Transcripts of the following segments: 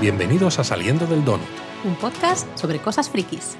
Bienvenidos a Saliendo del Donut. Un podcast sobre cosas frikis.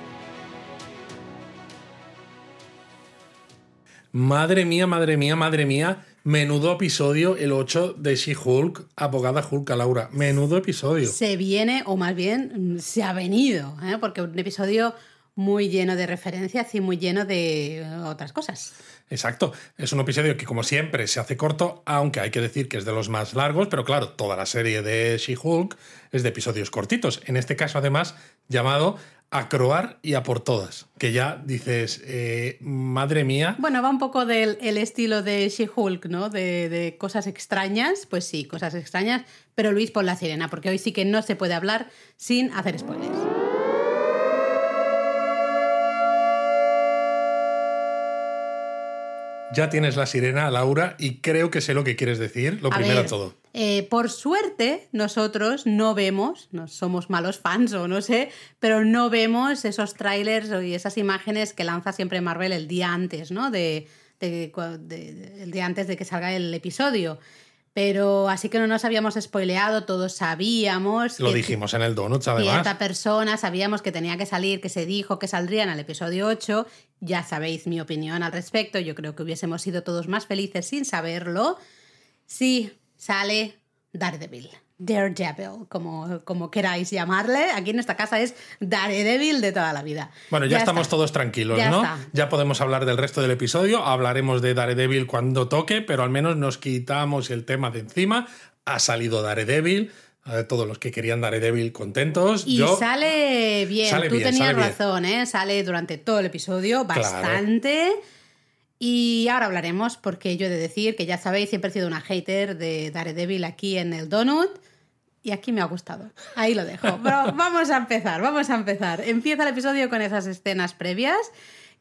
Madre mía, madre mía, madre mía. Menudo episodio el 8 de She-Hulk, abogada Hulk a Laura. Menudo episodio. Se viene, o más bien se ha venido, ¿eh? porque un episodio muy lleno de referencias y muy lleno de otras cosas. Exacto. Es un episodio que, como siempre, se hace corto, aunque hay que decir que es de los más largos, pero claro, toda la serie de She-Hulk es de episodios cortitos. En este caso, además, llamado a croar y a por todas. Que ya dices, eh, madre mía. Bueno, va un poco del el estilo de She-Hulk, ¿no? De, de, cosas extrañas. Pues sí, cosas extrañas. Pero Luis, pon la sirena, porque hoy sí que no se puede hablar sin hacer spoilers. Ya tienes la sirena, Laura, y creo que sé lo que quieres decir. Lo A primero ver, todo. eh, por suerte, nosotros no vemos, no somos malos fans o no sé, pero no vemos esos trailers y esas imágenes que lanza siempre Marvel el día antes, ¿no? De, de- de- de- el día antes de que salga el episodio. Pero así que no nos habíamos spoileado, todos sabíamos. Lo que dijimos en el Donuts, además. Cierta persona, sabíamos que tenía que salir, que se dijo que saldría en el episodio 8. Ya sabéis mi opinión al respecto. Yo creo que hubiésemos sido todos más felices sin saberlo. Sí, sale Daredevil. Daredevil, como, como queráis llamarle. Aquí en esta casa es Daredevil de toda la vida. Bueno, ya, estamos está. todos tranquilos, Ya ¿no? está. Ya podemos hablar del resto del episodio, hablaremos de Daredevil cuando toque, pero al menos nos quitamos el tema de encima. Ha salido Daredevil, eh, todos los que querían Daredevil contentos. Y Yo, sale bien, Sale tú bien, tenías sale bien. razón, ¿eh? Sale durante todo el episodio Claro. bastante. Y ahora hablaremos, porque yo he de decir que ya sabéis, siempre he sido una hater de Daredevil aquí en el Donut. Y aquí me ha gustado. Ahí lo dejo. Pero vamos a empezar, vamos a empezar. Empieza el episodio con esas escenas previas,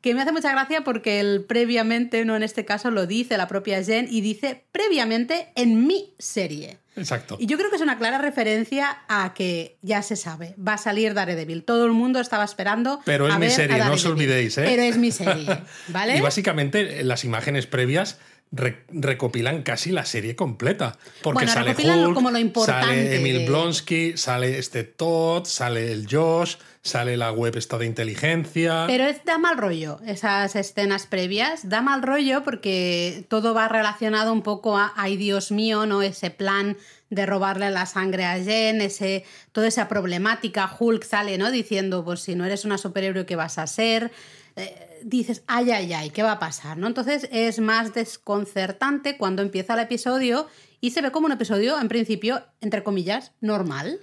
que me hace mucha gracia porque el previamente, no en este caso, lo dice la propia Jen y dice previamente en mi serie. Exacto. Y yo creo que es una clara referencia a que ya se sabe, va a salir Daredevil. Todo el mundo estaba esperando. Pero es a mi ver serie, no os olvidéis, ¿eh? Pero es mi serie, ¿vale? Y básicamente eh, las imágenes previas re- recopilan casi la serie completa. Porque Bueno, sale Hulk, como lo importante sale Emil Blonsky, sale este Todd, sale el Josh, sale la web esta de inteligencia. Pero da mal rollo esas escenas previas. Da mal rollo porque todo va relacionado un poco a, ay Dios mío, ¿no? Ese plan de robarle la sangre a Jen, ese, toda esa problemática. Hulk sale, ¿no? Diciendo, pues si no eres una superhéroe, ¿qué vas a ser? Eh, dices, ay, ay, ay, ¿qué va a pasar? ¿no? Entonces es más desconcertante cuando empieza el episodio y se ve como un episodio, en principio, entre comillas, normal.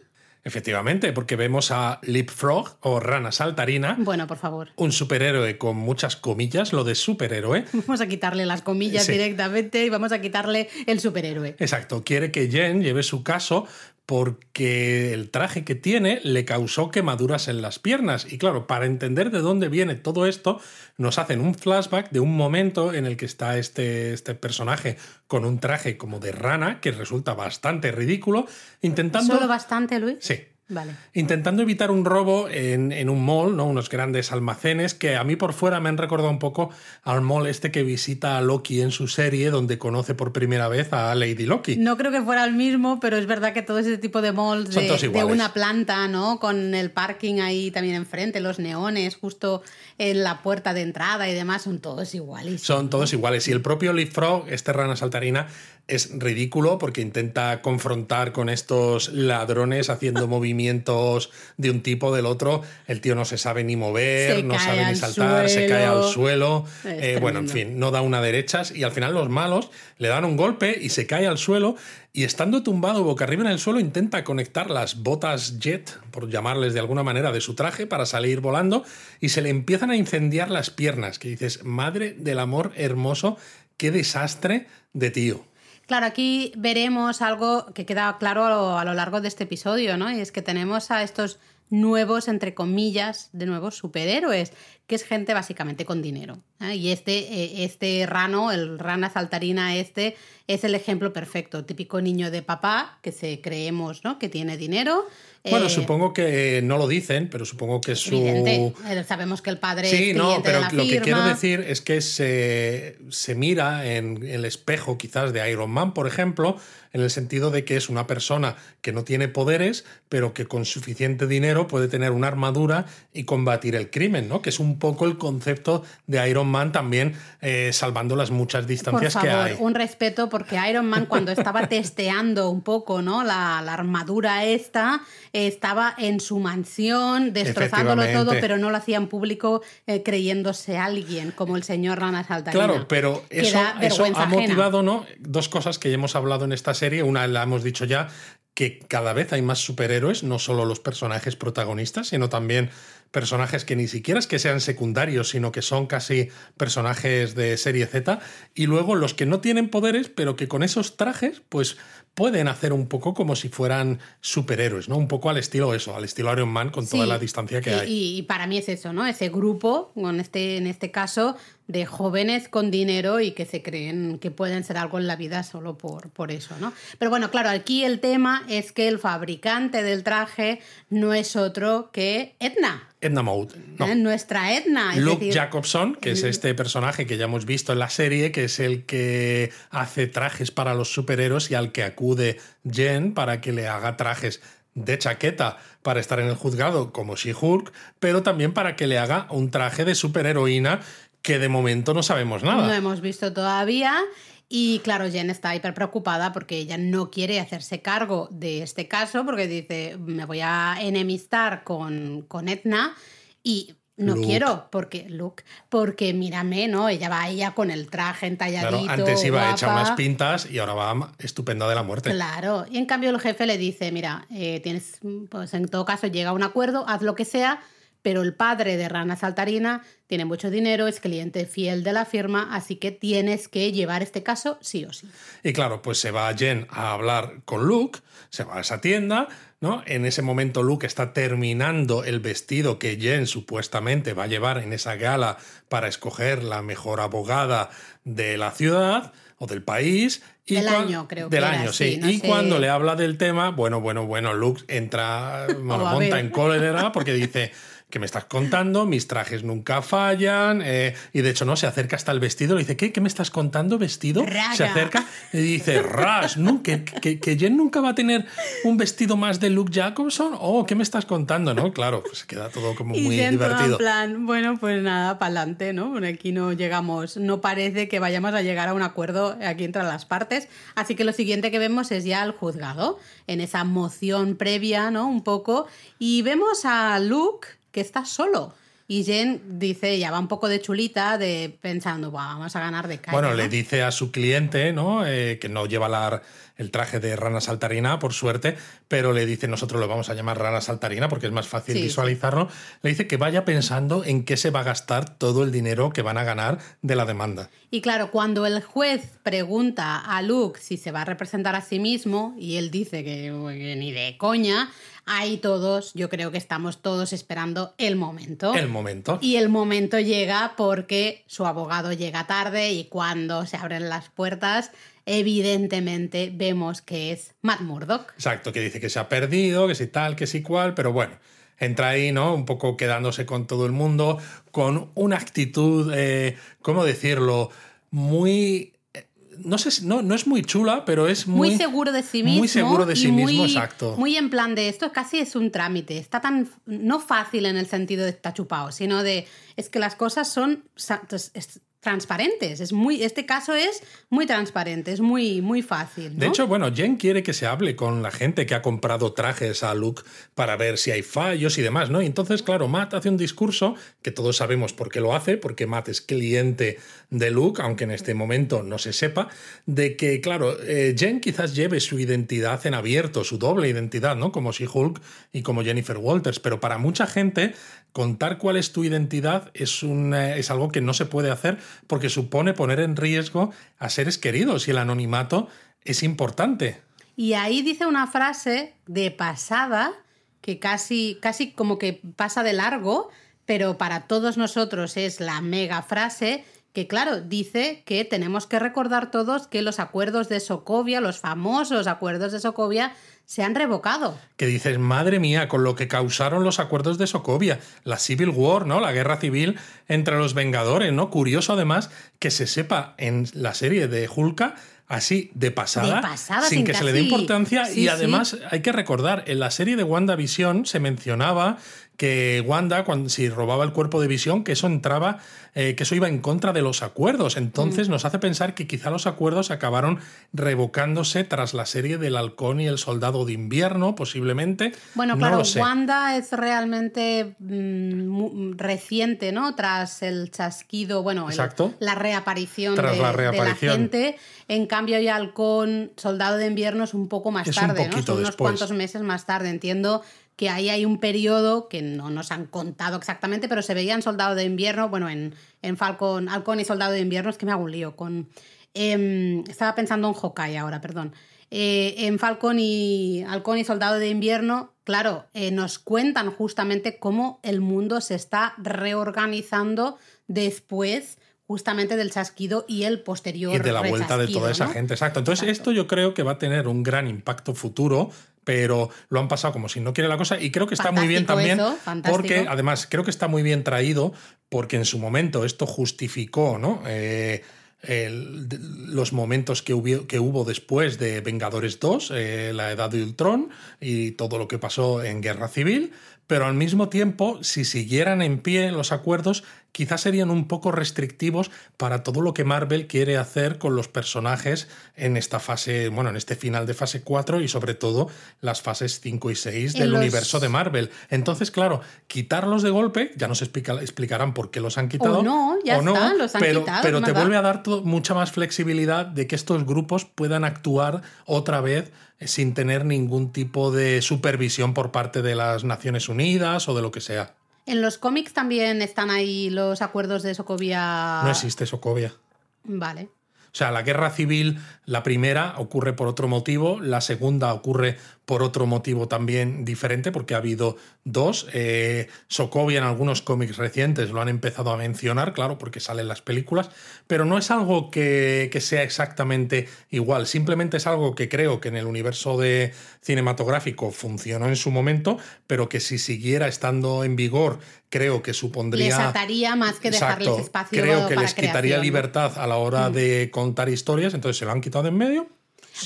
Efectivamente, porque vemos a Leapfrog o Rana Saltarina, Bueno, por favor. un superhéroe con muchas comillas, lo de superhéroe. Vamos a quitarle las comillas Sí. directamente y vamos a quitarle el superhéroe. Exacto, quiere que Jen lleve su caso porque el traje que tiene le causó quemaduras en las piernas. Y claro, para entender de dónde viene todo esto, nos hacen un flashback de un momento en el que está este, este personaje con un traje como de rana, que resulta bastante ridículo, intentando... ¿Solo bastante, Luis? Sí, Vale. intentando evitar un robo en, en un mall, ¿no? unos grandes almacenes que a mí por fuera me han recordado un poco al mall este que visita a Loki en su serie, donde conoce por primera vez a Lady Loki. No creo que fuera el mismo, pero es verdad que todo ese tipo de malls de, una planta, ¿no? Con el parking ahí también enfrente, los neones justo en la puerta de entrada y demás, son todos iguales. Son todos iguales. Y el propio Leapfrog, este rana saltarina, es ridículo porque intenta confrontar con estos ladrones haciendo movimientos de un tipo del otro. El tío no se sabe ni mover, Se no sabe ni al saltar, se cae al suelo. Eh, bueno, en fin, no da una derechas. Y al final los malos le dan un golpe y se cae al suelo. Y estando tumbado boca arriba en el suelo, intenta conectar las botas jet, por llamarles de alguna manera, de su traje para salir volando. Y se le empiezan a incendiar las piernas. Que dices, madre del amor hermoso, qué desastre de tío. Claro, aquí veremos algo que queda claro a lo, a lo largo de este episodio, ¿no? Y es que tenemos a estos nuevos, entre comillas, de nuevos superhéroes, que es gente básicamente con dinero. ¿eh? Y este, eh, este rano, el rana saltarina este, es el ejemplo perfecto, típico niño de papá que se creemos ¿no? que tiene dinero. Bueno, supongo que no lo dicen, pero supongo que su. Sabemos que el padre. Sí, no, pero lo que quiero decir es que se, se mira en el espejo, quizás de Iron Man, por ejemplo, en el sentido de que es una persona que no tiene poderes, pero que con suficiente dinero puede tener una armadura y combatir el crimen, ¿no? Que es un poco el concepto de Iron Man también, eh, salvando las muchas distancias Por favor, que hay. Un respeto, porque Iron Man, cuando estaba testeando un poco, ¿no? La, armadura esta, estaba en su mansión, destrozándolo todo, pero no lo hacía en público eh, creyéndose alguien, como el señor Rana Saltarina. Claro, pero eso, eso ha motivado, ¿no? Dos cosas que ya hemos hablado en esta serie una la hemos dicho ya, que cada vez hay más superhéroes, no solo los personajes protagonistas, sino también personajes que ni siquiera es que sean secundarios, sino que son casi personajes de serie Z, y luego los que no tienen poderes, pero que con esos trajes, pues pueden hacer un poco como si fueran superhéroes, ¿no? Un poco al estilo eso, al estilo Iron Man con toda la distancia que hay. Y, y, para mí es eso, ¿no? Ese grupo, con este, en este caso, de jóvenes con dinero y que se creen que pueden ser algo en la vida solo por, por eso, ¿no? Pero bueno, claro, aquí el tema es que el fabricante del traje no es otro que Edna. Edna Mode. No. ¿Eh? Nuestra Edna. Luke Jacobson, que es este personaje que ya hemos visto en la serie, que es el que hace trajes para los superhéroes y al que acude Jen para que le haga trajes de chaqueta para estar en el juzgado como She-Hulk, pero también para que le haga un traje de superheroína que de momento no sabemos nada. No hemos visto todavía. Y claro, Jen está hiper preocupada porque ella no quiere hacerse cargo de este caso porque dice, me voy a enemistar con, con Edna y no quiero, porque Luke, porque mírame, ¿no? Ella va ella con el traje entalladito. Claro, antes iba hecha unas pintas y ahora va estupenda de la muerte. Claro, y en cambio el jefe le dice, mira, eh, tienes, pues en todo caso llega a un acuerdo, haz lo que sea, pero el padre de Rana Saltarina tiene mucho dinero, es cliente fiel de la firma, así que tienes que llevar este caso sí o sí. Y claro, pues se va Jen a hablar con Luke, se va a esa tienda, ¿no? En ese momento Luke está terminando el vestido que Jen supuestamente va a llevar en esa gala para escoger la mejor abogada de la ciudad o del país. Y del año, creo del año, sí. y cuando le habla del tema, bueno, bueno, bueno, Luke entra, bueno, monta en cólera porque dice que me estás contando? Mis trajes nunca fallan. Eh, y de hecho, no, se acerca hasta el vestido. Le dice, ¿qué? ¿Qué me estás contando? ¿Vestido? Se acerca y dice, Ras, ¿Que, que, Jen nunca va a tener un vestido más de Luke Jacobson. Oh, ¿qué me estás contando? ¿No? Claro, pues queda todo como muy divertido. En plan, bueno, pues nada, para adelante, ¿no? Por aquí no llegamos, no parece que vayamos a llegar a un acuerdo aquí entre las partes. Así que lo siguiente que vemos es ya el juzgado, en esa moción previa, ¿no? Un poco. Y vemos a Luke que está solo. Y Jen dice, ya va un poco de chulita, de pensando, vamos a ganar de calle. Bueno, le dice a su cliente, ¿no? Eh, que no lleva la, el traje de rana saltarina, por suerte, pero le dice, nosotros lo vamos a llamar rana saltarina porque es más fácil visualizarlo. Le dice que vaya pensando en qué se va a gastar todo el dinero que van a ganar de la demanda. Y claro, cuando el juez pregunta a Luke si se va a representar a sí mismo, y él dice que ni de coña, ahí todos, yo creo que estamos todos esperando el momento. El momento. Y el momento llega porque su abogado llega tarde y cuando se abren las puertas, evidentemente vemos que es Matt Murdock. Exacto, que dice que se ha perdido, que si tal, que si cual, pero bueno. Entra ahí, ¿no? Un poco quedándose con todo el mundo, con una actitud, eh, ¿cómo decirlo? Muy no sé, no, no es muy chula, pero es muy, muy seguro de sí mismo. Muy seguro de sí mismo, exacto. Muy en plan de esto casi es un trámite. Está tan, no fácil en el sentido de está chupado, sino de es que las cosas son transparentes. Es muy, este caso es muy transparente, es muy, muy fácil. De hecho, bueno, Jen quiere que se hable con la gente que ha comprado trajes a Luke para ver si hay fallos y demás, ¿no? Y entonces, claro, Matt hace un discurso que todos sabemos por qué lo hace, porque Matt es cliente de Luke, aunque en este momento no se sepa, de que, claro, eh, Jen quizás lleve su identidad en abierto, su doble identidad, ¿no? Como si Hulk y como Jennifer Walters, pero para mucha gente contar cuál es tu identidad es, un, eh, es algo que no se puede hacer porque supone poner en riesgo a seres queridos y el anonimato es importante. Y ahí dice una frase de pasada que casi, casi como que pasa de largo, pero para todos nosotros es la mega frase que claro, dice que tenemos que recordar todos que los acuerdos de Sokovia, los famosos acuerdos de Sokovia, se han revocado. Que dices, madre mía, con lo que causaron los acuerdos de Sokovia, la Civil War, ¿no? La guerra civil entre los Vengadores, ¿no? Curioso además que se sepa en la serie de Hulka así de pasada, sin, que se le dé importancia. y además hay que recordar, en la serie de WandaVision se mencionaba que Wanda, cuando, si robaba el cuerpo de visión, que eso entraba, eh, que eso iba en contra de los acuerdos. Entonces mm. nos hace pensar que quizá los acuerdos acabaron revocándose tras la serie del halcón y el soldado de invierno, posiblemente. Bueno, claro, Wanda es realmente mm, reciente, ¿no? Tras el chasquido, bueno, la reaparición, de, la, gente. En cambio, ya halcón, soldado de invierno es un poco más tarde, ¿no? Son unos cuantos meses más tarde. Entiendo que ahí hay un periodo que no nos han contado exactamente, pero se veía en Soldado de Invierno, bueno, en, en Falcon, y Soldado de Invierno, es que me hago un lío con... Em, estaba pensando en Hawkeye ahora, perdón. Eh, en Falcon y Halcón y Soldado de Invierno, claro, eh, nos cuentan justamente cómo el mundo se está reorganizando después justamente del chasquido y el posterior. Y de la vuelta de toda esa gente, exacto. Entonces esto yo creo que va a tener un gran impacto futuro pero lo han pasado como si no quiere la cosa y creo que está muy bien también porque además creo que está muy bien traído porque en su momento esto justificó ¿no? Eh, los momentos que hubo, que hubo, después de Vengadores 2, eh, la edad de Ultron y todo lo que pasó en Guerra Civil, pero al mismo tiempo, si siguieran en pie los acuerdos, quizás serían un poco restrictivos para todo lo que Marvel quiere hacer con los personajes en esta fase, bueno, en este final de fase 4 y sobre todo las fases 5 y 6 del universo de Marvel. Entonces, claro, quitarlos de golpe, ya nos explicarán por qué los han quitado. O no, ya está, los han pero, quitado. Pero te vuelve a dar mucha más flexibilidad de que estos grupos puedan actuar otra vez sin tener ningún tipo de supervisión por parte de las Naciones Unidas o de lo que sea. En los cómics también están ahí los acuerdos de Sokovia. No existe Sokovia. Vale. O sea, la guerra civil, la primera, ocurre por otro motivo, la segunda ocurre por otro motivo también diferente, porque ha habido dos. Eh, Sokovia en algunos cómics recientes lo han empezado a mencionar, claro, porque salen las películas, pero no es algo que, que, sea exactamente igual, simplemente es algo que creo que en el universo de cinematográfico funcionó en su momento, pero que si siguiera estando en vigor, creo que supondría... Les ataría más que dejarles espacio Creo que les quitaría libertad a la hora mm. de contar historias, entonces se lo han quitado en medio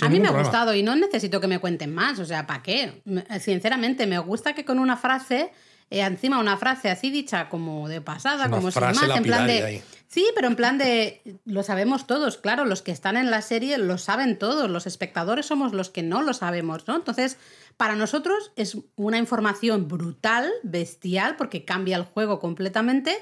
a mí me ha gustado y no necesito que me cuenten más, o sea, ¿para qué? Sinceramente, me gusta que con una frase, eh, encima una frase así dicha como de pasada, como sin más, en plan de... Sí, pero en plan de... Lo sabemos todos, claro, los que están en la serie lo saben todos, los espectadores somos los que no lo sabemos, ¿no? Entonces, para nosotros es una información brutal, bestial, porque cambia el juego completamente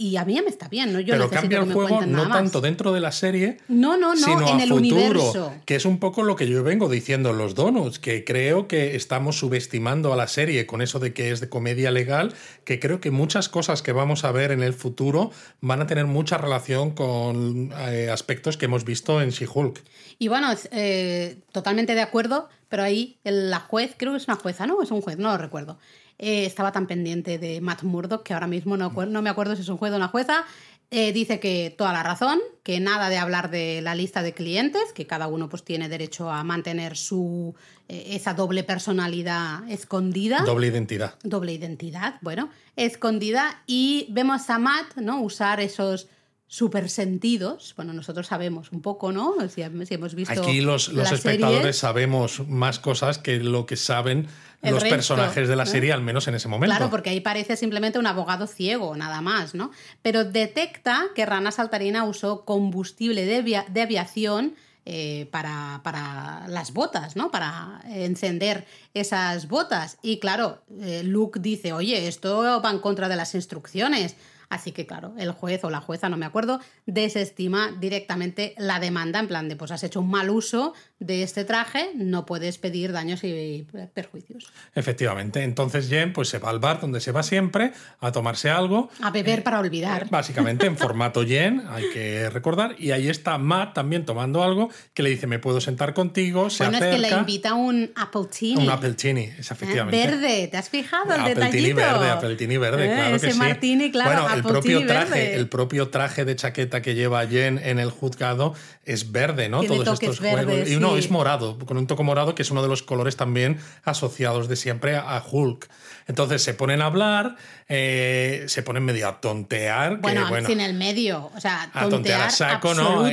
y a mí me está bien, ¿no? Yo Pero cambia el juego no tanto dentro de la serie, no, no, no, sino en a el futuro, universo. Que es un poco lo que yo vengo diciendo en los donuts, que creo que estamos subestimando a la serie con eso de que es de comedia legal, que creo que muchas cosas que vamos a ver en el futuro van a tener mucha relación con eh, aspectos que hemos visto en She-Hulk. Y bueno, eh, totalmente de acuerdo, pero ahí la juez, creo que es una jueza, ¿no? Es un juez, no lo recuerdo. Eh, estaba tan pendiente de Matt Murdock que ahora mismo no, no me acuerdo si es un juez o una jueza. Eh, dice que toda la razón, que nada de hablar de la lista de clientes, que cada uno pues tiene derecho a mantener su eh, esa doble personalidad escondida. Doble identidad. Doble identidad, bueno, escondida. Y vemos a Matt, ¿no? Usar esos super sentidos. Bueno, nosotros sabemos un poco, ¿no? Si, hemos visto. Aquí los, los espectadores sabemos más cosas que lo que saben los personajes de la serie, al menos en ese momento. Claro, porque ahí parece simplemente un abogado ciego, nada más, ¿no? Pero detecta que Rana Saltarina usó combustible de, de aviación. Eh, para, para, las botas, ¿no? Para encender esas botas. Y claro, eh, Luke dice, oye, esto va en contra de las instrucciones Así que, claro, el juez o la jueza, no me acuerdo, desestima directamente la demanda en plan de, pues has hecho un mal uso de este traje, no puedes pedir daños y perjuicios. Efectivamente. Entonces Jen pues se va al bar donde se va siempre a tomarse algo. A beber para olvidar. Eh, básicamente en formato Jen, hay que recordar. Y ahí está Matt también tomando algo que le dice, me puedo sentar contigo. Se bueno, es que le invita un appletini. Un appletini, es efectivamente. Verde, ¿te has fijado el appletini verde, appletini verde, eh, claro ese que martini, claro, bueno, el propio traje, el propio traje de chaqueta que lleva Jen en el juzgado es verde, ¿no? Todos estos juegos. y uno es morado, con un toco morado que es uno de los colores también asociados de siempre a Hulk. Entonces se ponen a hablar, eh, se ponen medio a tontear. Bueno, bueno, sin el medio. O sea, tontear, a tontear a saco, ¿no?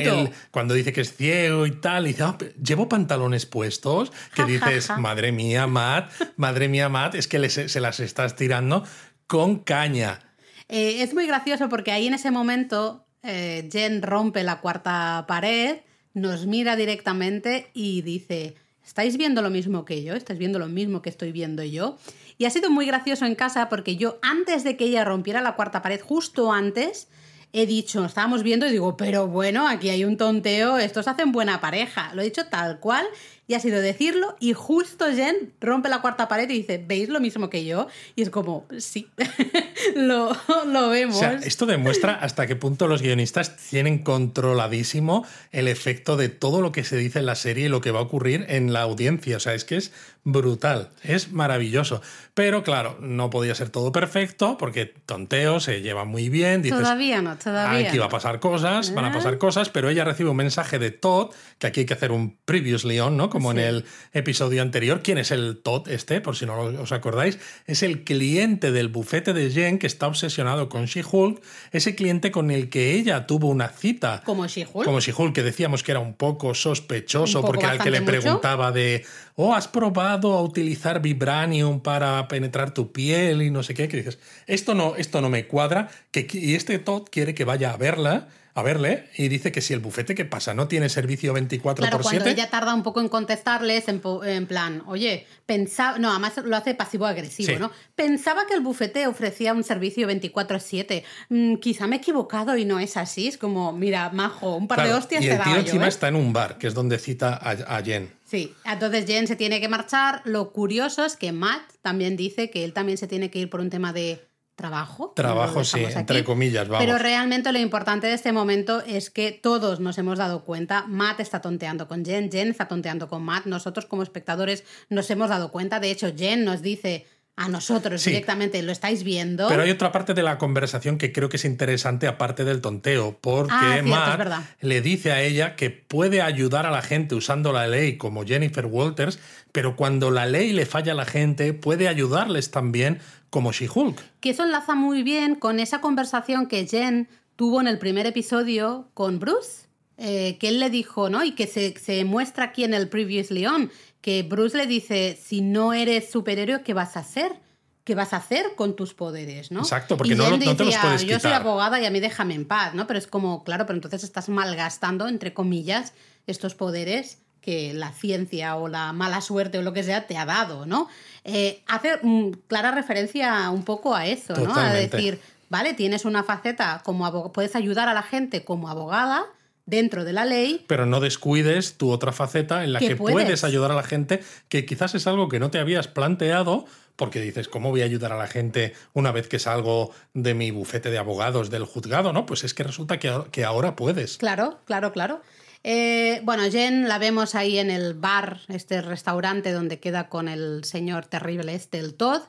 cuando dice que es ciego y tal, y dice, ah, llevo pantalones puestos, que dices, madre mía, Matt, madre mía, Matt, es que se las estás tirando con caña. Eh, es muy gracioso porque ahí en ese momento eh, Jen rompe la cuarta pared, nos mira directamente y dice, ¿estáis viendo lo mismo que yo? ¿Estáis viendo lo mismo que estoy viendo yo? Y ha sido muy gracioso en casa porque yo antes de que ella rompiera la cuarta pared, justo antes, he dicho, estábamos viendo y digo, pero bueno, aquí hay un tonteo, estos hacen buena pareja. Lo he dicho tal cual y ha sido decirlo y justo Jen rompe la cuarta pared y dice, ¿veis lo mismo que yo? Y es como, sí, lo, lo, vemos. O sea, esto demuestra hasta qué punto los guionistas tienen controladísimo el efecto de todo lo que se dice en la serie y lo que va a ocurrir en la audiencia. O sea, es que es brutal, es maravilloso. Pero claro, no podía ser todo perfecto porque tonteo se lleva muy bien. todavía no, todavía. Aquí va a pasar cosas, van a pasar ¿Eh? cosas, pero ella recibe un mensaje de Todd, que aquí hay que hacer un previously on, ¿no? Como en el episodio anterior. ¿Quién es el Todd este? Por si no os acordáis. Es el cliente del bufete de Jen que está obsesionado con She-Hulk. Ese cliente con el que ella tuvo una cita. Como She-Hulk. Como She-Hulk, que decíamos que era un poco sospechoso porque era el que le preguntaba de, oh, ¿has probado a utilizar vibranium para penetrar tu piel y no sé qué? Que dices, esto no, esto no me cuadra. Que, y este Todd quiere que vaya a verla a verle y dice que si el bufete, ¿qué pasa? ¿No tiene servicio 24 claro, por cuando ella tarda un poco en contestarles, en, plan, oye, pensaba, no, además lo hace pasivo-agresivo, ¿no? Pensaba que el bufete ofrecía un servicio 24-7. Mm, quizá me he equivocado y no es así. Es como, mira, majo, un par de hostias y el tío encima ¿eh? está en un bar, que es donde cita a, a Jen. Sí, entonces Jen se tiene que marchar. Lo curioso es que Matt también dice que él también se tiene que ir por un tema de trabajo. Trabajo, sí, entre comillas, vamos. Pero realmente lo importante de este momento es que todos nos hemos dado cuenta. Matt está tonteando con Jen, Jen está tonteando con Matt. Nosotros como espectadores nos hemos dado cuenta. De hecho, Jen nos dice a nosotros directamente, lo estáis viendo. Pero hay otra parte de la conversación que creo que es interesante aparte del tonteo, porque ah, Matt le dice a ella que puede ayudar a la gente usando la ley como Jennifer Walters, pero cuando la ley le falla a la gente, puede ayudarles también como She-Hulk. Que eso enlaza muy bien con esa conversación que Jen tuvo en el primer episodio con Bruce. Eh, que él le dijo, ¿no? Y que se, se, muestra aquí en el Previously On, que Bruce le dice, si no eres superhéroe, ¿qué vas a hacer? ¿Qué vas a hacer con tus poderes, no? Exacto, porque no, te los puedes Yo soy abogada y a mí déjame en paz, ¿no? Pero es como, claro, pero entonces estás malgastando, entre comillas, estos poderes que la ciencia o la mala suerte o lo que sea te ha dado, ¿no? Eh, hace clara referencia un poco a eso, ¿no? A decir, vale, tienes una faceta como puedes ayudar a la gente como abogada dentro de la ley. Pero no descuides tu otra faceta en la que, puedes. ayudar a la gente, que quizás es algo que no te habías planteado, porque dices, ¿cómo voy a ayudar a la gente una vez que salgo de mi bufete de abogados del juzgado? No, pues es que resulta que, que ahora puedes. Claro, claro, claro. Eh, bueno, Jen la vemos ahí en el bar, este restaurante donde queda con el señor terrible este, el Todd,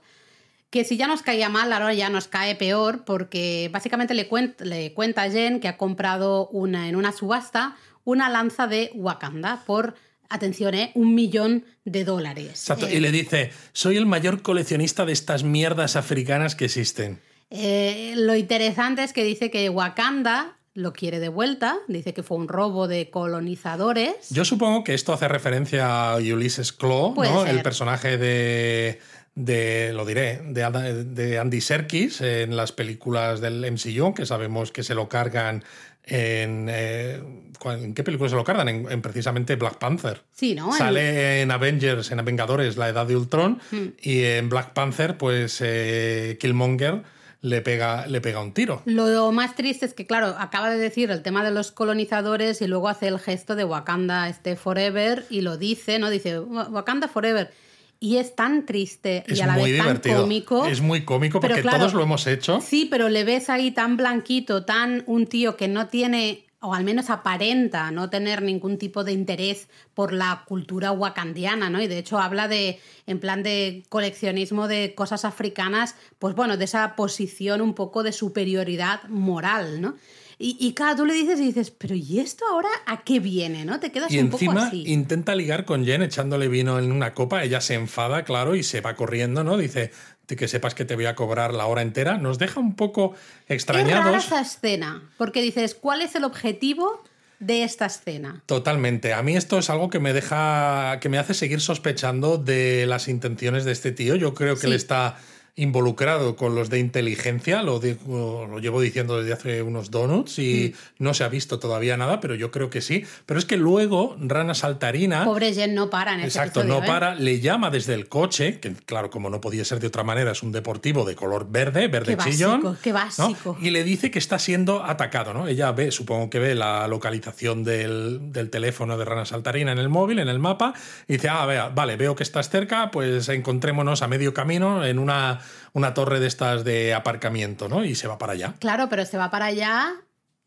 que si ya nos caía mal, ahora ya nos cae peor, porque básicamente le, le cuenta a Jen que ha comprado una, en una subasta una lanza de Wakanda por atención, ¿eh? un millón de dólares. Exacto. y le dice, soy el mayor coleccionista de estas mierdas africanas que existen. Eh, lo interesante es que dice que Wakanda lo quiere de vuelta, dice que fue un robo de colonizadores. Yo supongo que esto hace referencia a Ulysses Claw, ¿no? el personaje de, de, lo diré, de, de Andy Serkis en las películas del MCU, que sabemos que se lo cargan en, eh, ¿en qué película se lo cargan? En, precisamente Black Panther. Sí, ¿no? Sale en Avengers, en Vengadores, la edad de Ultron, hmm. y en Black Panther, pues eh, Killmonger le pega, le pega un tiro. Lo más triste es que, claro, acaba de decir el tema de los colonizadores y luego hace el gesto de Wakanda este Forever y lo dice, ¿no? Dice Wakanda Forever. Y es tan triste y a la vez tan cómico. Es muy cómico porque todos lo hemos hecho. Sí, pero le ves ahí tan blanquito, tan un tío que no tiene o al menos aparenta no tener ningún tipo de interés por la cultura wakandiana, ¿no? Y de hecho habla de, en plan de coleccionismo de cosas africanas, pues bueno, de esa posición un poco de superioridad moral, ¿no? Y, y claro, tú le dices y dices, pero ¿y esto ahora a qué viene? ¿no? Te quedas y un encima poco así. intenta ligar con Jen echándole vino en una copa, ella se enfada, claro, y se va corriendo, ¿no? Dice, que sepas que te voy a cobrar la hora entera, nos deja un poco extrañados. Es rara esa escena, porque dices, ¿cuál es el objetivo de esta escena? Totalmente. A mí esto es algo que me deja, que me hace seguir sospechando de las intenciones de este tío. Yo creo que él está involucrado con los de inteligencia, lo, lo llevo diciendo desde hace unos donuts y mm. no se ha visto todavía nada, pero yo creo que sí. Pero es que luego Rana Saltarina... Pobre Jen no para en ese Exacto, no ¿eh? para, le llama desde el coche, que claro, como no podía ser de otra manera, es un deportivo de color verde, verde qué chillón. Básico, qué básico. Y le dice que está siendo atacado, ¿no? Ella ve, supongo que ve la localización del, del teléfono de Rana Saltarina en el móvil, en el mapa, y dice, ah, vea, vale, veo que estás cerca, pues encontrémonos a medio camino en una una torre de estas de aparcamiento, ¿no? Y se va para allá. Claro, pero se va para allá.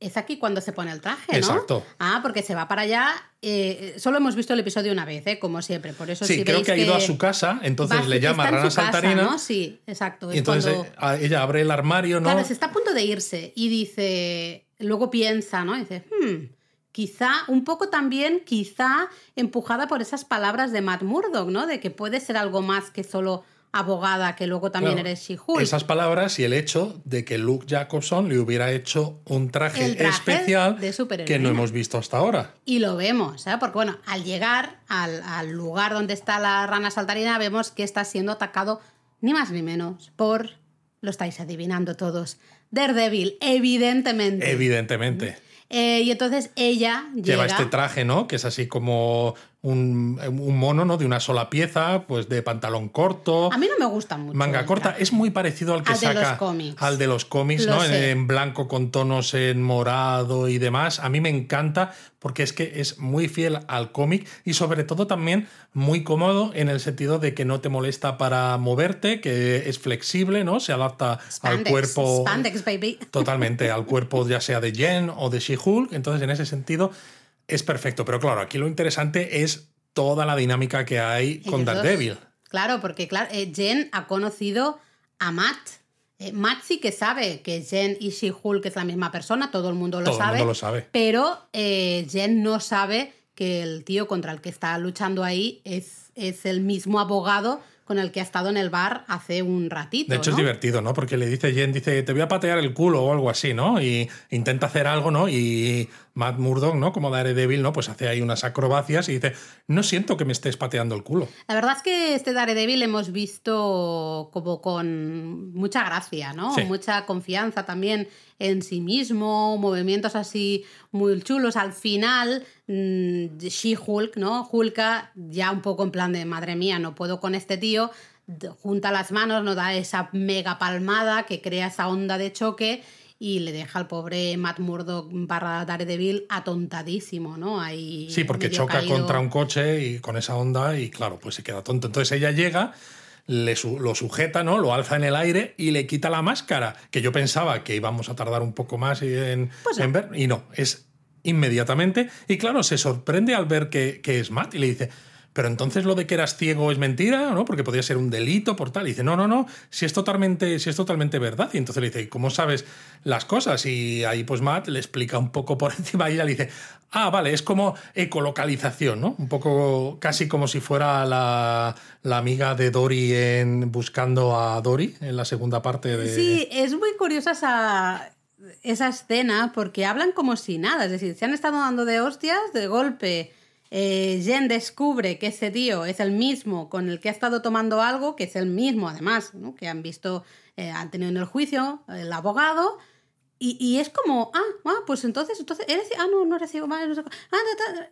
Es aquí cuando se pone el traje, ¿no? Exacto. Ah, porque se va para allá. Eh, solo hemos visto el episodio una vez, ¿eh? como siempre. Por eso sí, creo que ha ido a su casa, entonces le llama a Rana Saltarina. ¿no? Sí, exacto. y entonces eh, ella abre el armario, ¿no? Claro, se está a punto de irse y dice. Luego piensa, ¿no? dice, hmm, quizá, un poco también, quizá empujada por esas palabras de Matt Murdock, ¿no? De que puede ser algo más que solo abogada que luego también eres She-Hulk. Esas palabras y el hecho de que Luke Jacobson le hubiera hecho un traje, especial que no hemos visto hasta ahora. Y lo vemos, ¿eh? porque bueno, al llegar al, lugar donde está la rana saltarina vemos que está siendo atacado ni más ni menos por, lo estáis adivinando todos, Daredevil, evidentemente. Evidentemente. Eh, y entonces ella lleva este traje, ¿no? Que es así como un, mono, ¿no? De una sola pieza, pues de pantalón corto. A mí no me gusta mucho. Manga corta. Es muy parecido al que saca. De los cómics. Al de los cómics, ¿no? En, blanco con tonos en morado y demás. A mí me encanta porque es que es muy fiel al cómic y sobre todo también muy cómodo en el sentido de que no te molesta para moverte, que es flexible, ¿no? Se adapta al cuerpo. Spandex, baby. Totalmente, al cuerpo ya sea de Jen o de She-Hulk. Entonces, en ese sentido, es perfecto. Pero claro, aquí lo interesante es toda la dinámica que hay con Daredevil. Claro, porque claro, eh, Jen ha conocido a Matt. Eh, Matt sí que sabe que Jen y She-Hulk es la misma persona, todo el mundo lo todo sabe. El mundo lo sabe. Pero eh, Jen no sabe que el tío contra el que está luchando ahí es, es el mismo abogado con el que ha estado en el bar hace un ratito. De hecho, es divertido, ¿no? Porque le dice Jen, dice, te voy a patear el culo o algo así, ¿no? Y intenta hacer algo, ¿no? Y Matt Murdock, ¿no? Como Daredevil, ¿no? Pues hace ahí unas acrobacias y dice, no siento que me estés pateando el culo. La verdad es que este Daredevil hemos visto como con mucha gracia, ¿no? Mucha confianza también en sí mismo, movimientos así muy chulos. Al final, mm, She-Hulk, ¿no? Hulka ya un poco en plan de, madre mía, no puedo con este tío, junta las manos, nos da esa mega palmada que crea esa onda de choque y le deja al pobre Matt Murdock barra Daredevil atontadísimo, ¿no? Ahí sí, porque choca contra un coche y con esa onda y claro, pues se queda tonto. Entonces ella llega le lo sujeta, ¿no? Lo alza en el aire y le quita la máscara, que yo pensaba que íbamos a tardar un poco más en, pues ver, y no, es inmediatamente. Y claro, se sorprende al ver que, que es Matt y le dice, pero entonces lo de que eras ciego es mentira, ¿no? Porque podría ser un delito por tal. Y dice, no, no, no, si es totalmente, si es totalmente verdad. Y entonces le dice, ¿cómo sabes las cosas? Y ahí pues Matt le explica un poco por encima y ella le dice, ah, vale, es como ecolocalización, ¿no? Un poco casi como si fuera la, la amiga de Dory en Buscando a Dory en la segunda parte de... Sí, es muy curiosa esa, esa escena porque hablan como si nada, es decir, se han estado dando de hostias de golpe eh, Jen descubre que ese tío es el mismo con el que ha estado tomando algo, que es el mismo además, que han visto, eh, han tenido en el juicio el abogado, y, es como, ah, ah, pues entonces, entonces, eres, ah, no, no eres ciego, no sé, ah,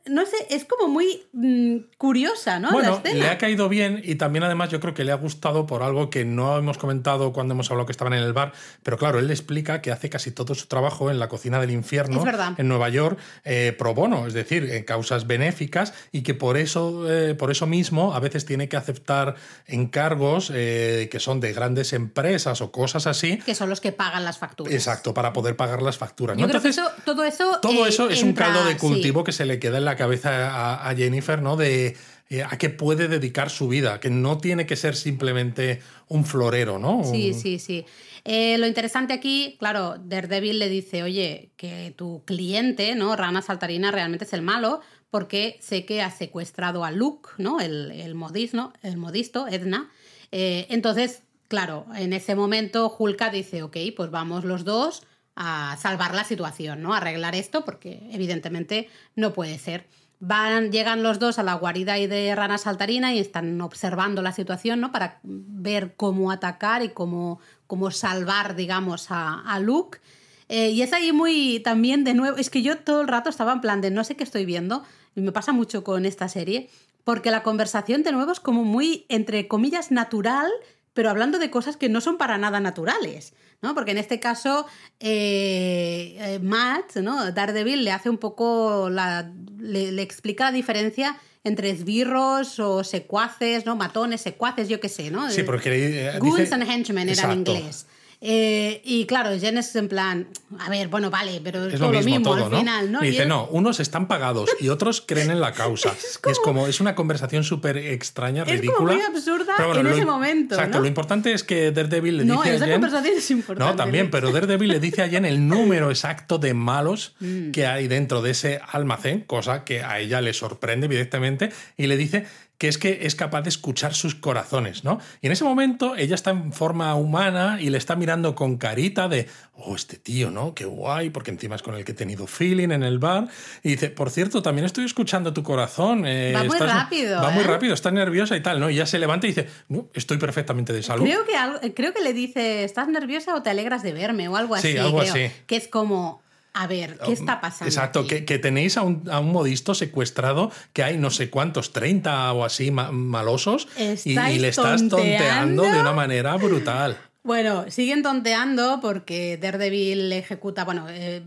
no, sé, es como muy mm, curiosa, ¿no? Bueno, le ha caído bien y también además yo creo que le ha gustado por algo que no hemos comentado cuando hemos hablado que estaban en el bar, pero claro, él le explica que hace casi todo su trabajo en la cocina del infierno en Nueva York eh, pro bono, es decir, en causas benéficas y que por eso, eh, por eso mismo a veces tiene que aceptar encargos eh, que son de grandes empresas o cosas así. Que son los que pagan las facturas. Exacto, para poder pagar las facturas. Yo creo que todo eso. Todo eh, eso es un caldo de cultivo que se le queda en la cabeza a, Jennifer, ¿no? De eh, a qué puede dedicar su vida, que no tiene que ser simplemente un florero, ¿no? Sí, sí, sí. Eh, lo interesante aquí, claro, Daredevil le dice, oye, que tu cliente, ¿no? Rana Saltarina realmente es el malo, porque sé que ha secuestrado a Luke, ¿no? El, el, modisno, el modisto, Edna. entonces, claro, en ese momento Hulka dice, ok, pues vamos los dos a salvar la situación, ¿no? arreglar esto, porque evidentemente no puede ser. Van, llegan los dos a la guarida de rana saltarina y están observando la situación, ¿no? Para ver cómo atacar y cómo, cómo salvar, digamos, a, Luke. Eh, y es ahí muy también de nuevo, es que yo todo el rato estaba en plan de no sé qué estoy viendo, y me pasa mucho con esta serie, porque la conversación de nuevo es como muy, entre comillas, natural, pero hablando de cosas que no son para nada naturales. ¿No? Porque en este caso, eh, eh, Matt, ¿no? Daredevil, le hace un poco. La, le, explica la diferencia entre esbirros o secuaces, ¿no? Matones, secuaces, yo qué sé, ¿no? Sí, porque. Eh, Goons and Henchmen era en inglés. Eh, y claro, Jen es en plan, a ver, bueno, vale, pero es, todo lo mismo, al final, ¿no? Y dice, no, unos están pagados y otros creen en la causa. es, como, es como, es una conversación súper extraña, ridícula. Es como muy absurda en ese momento. Exacto, lo importante es que Daredevil le dice a esa conversación es importante. No, también, pero Daredevil le dice a Jen el número exacto de malos mm. que hay dentro de ese almacén, cosa que a ella le sorprende directamente, y le dice que es que es capaz de escuchar sus corazones, ¿no? Y en ese momento ella está en forma humana y le está mirando con carita de, oh, este tío, ¿no? Qué guay, porque encima es con el que he tenido feeling en el bar. Y dice, por cierto, también estoy escuchando tu corazón. Eh, va muy rápido. Va muy ¿eh? rápido, está nerviosa y tal, ¿no? Y ya se levanta y dice, no, estoy perfectamente de salud. Creo que, creo que le dice, ¿estás nerviosa o te alegras de verme? O algo así. Sí, algo así. Que es como, a ver, ¿qué está pasando? Exacto, que, tenéis a un, modisto secuestrado que hay no sé cuántos, 30 o así malosos y, le estás tonteando de una manera brutal. Bueno, siguen tonteando porque Daredevil ejecuta, bueno, eh,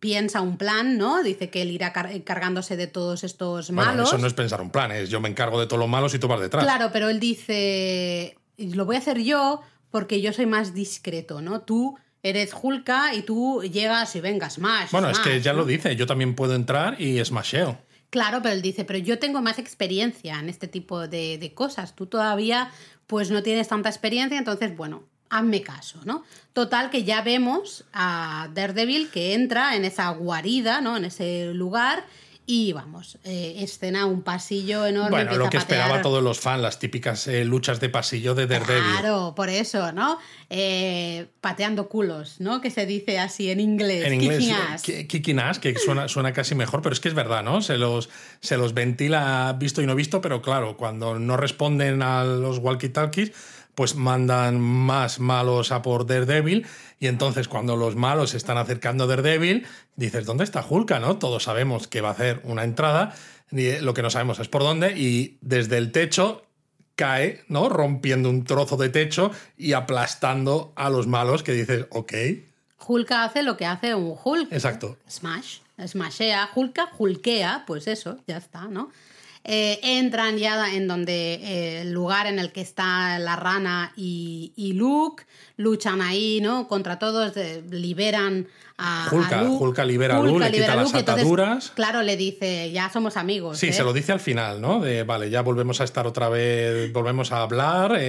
piensa un plan, ¿no? Dice que él irá cargándose de todos estos malos. Bueno, eso no es pensar un plan, es yo me encargo de todos los malos y tú vas detrás. Claro, pero él dice, lo voy a hacer yo porque yo soy más discreto, ¿no? Tú eres Hulka y tú llegas y vengas Smash. Bueno, es que ya lo dice, yo también puedo entrar y smasheo. Claro, pero él dice, pero yo tengo más experiencia en este tipo de, de, cosas. Tú todavía pues no tienes tanta experiencia, entonces, bueno, hazme caso, ¿no? Total que ya vemos a Daredevil que entra en esa guarida, ¿no? En ese lugar y vamos, eh, escena un pasillo enorme. Bueno, lo que esperaba todos los fans, las típicas eh, luchas de pasillo de Daredevil. Claro, por eso, ¿no? Eh, pateando culos, ¿no? Que se dice así en inglés. En inglés, kicking ass, que suena, suena casi mejor, pero es que es verdad, ¿no? Se los, se los ventila visto y no visto, pero claro, cuando no responden a los walkie-talkies pues mandan más malos a por Daredevil y entonces cuando los malos se están acercando a Daredevil, dices, ¿dónde está Hulka? ¿no? Todos sabemos que va a hacer una entrada, lo que no sabemos es por dónde y desde el techo cae, ¿no? Rompiendo un trozo de techo y aplastando a los malos que dices, ok. Hulka hace lo que hace un Hulk. Exacto. Smash. Smashea. Hulka hulkea, pues eso, ya está, ¿no? Eh, entran ya en donde eh, el lugar en el que está la rana y, y Luke, luchan ahí, ¿no? Contra todos, liberan a, Hulka, libera a Luke, le quita las ataduras. claro, le dice, ya somos amigos. Sí, ¿eh? se lo dice al final, ¿no? De, vale, ya volvemos a estar otra vez, volvemos a hablar,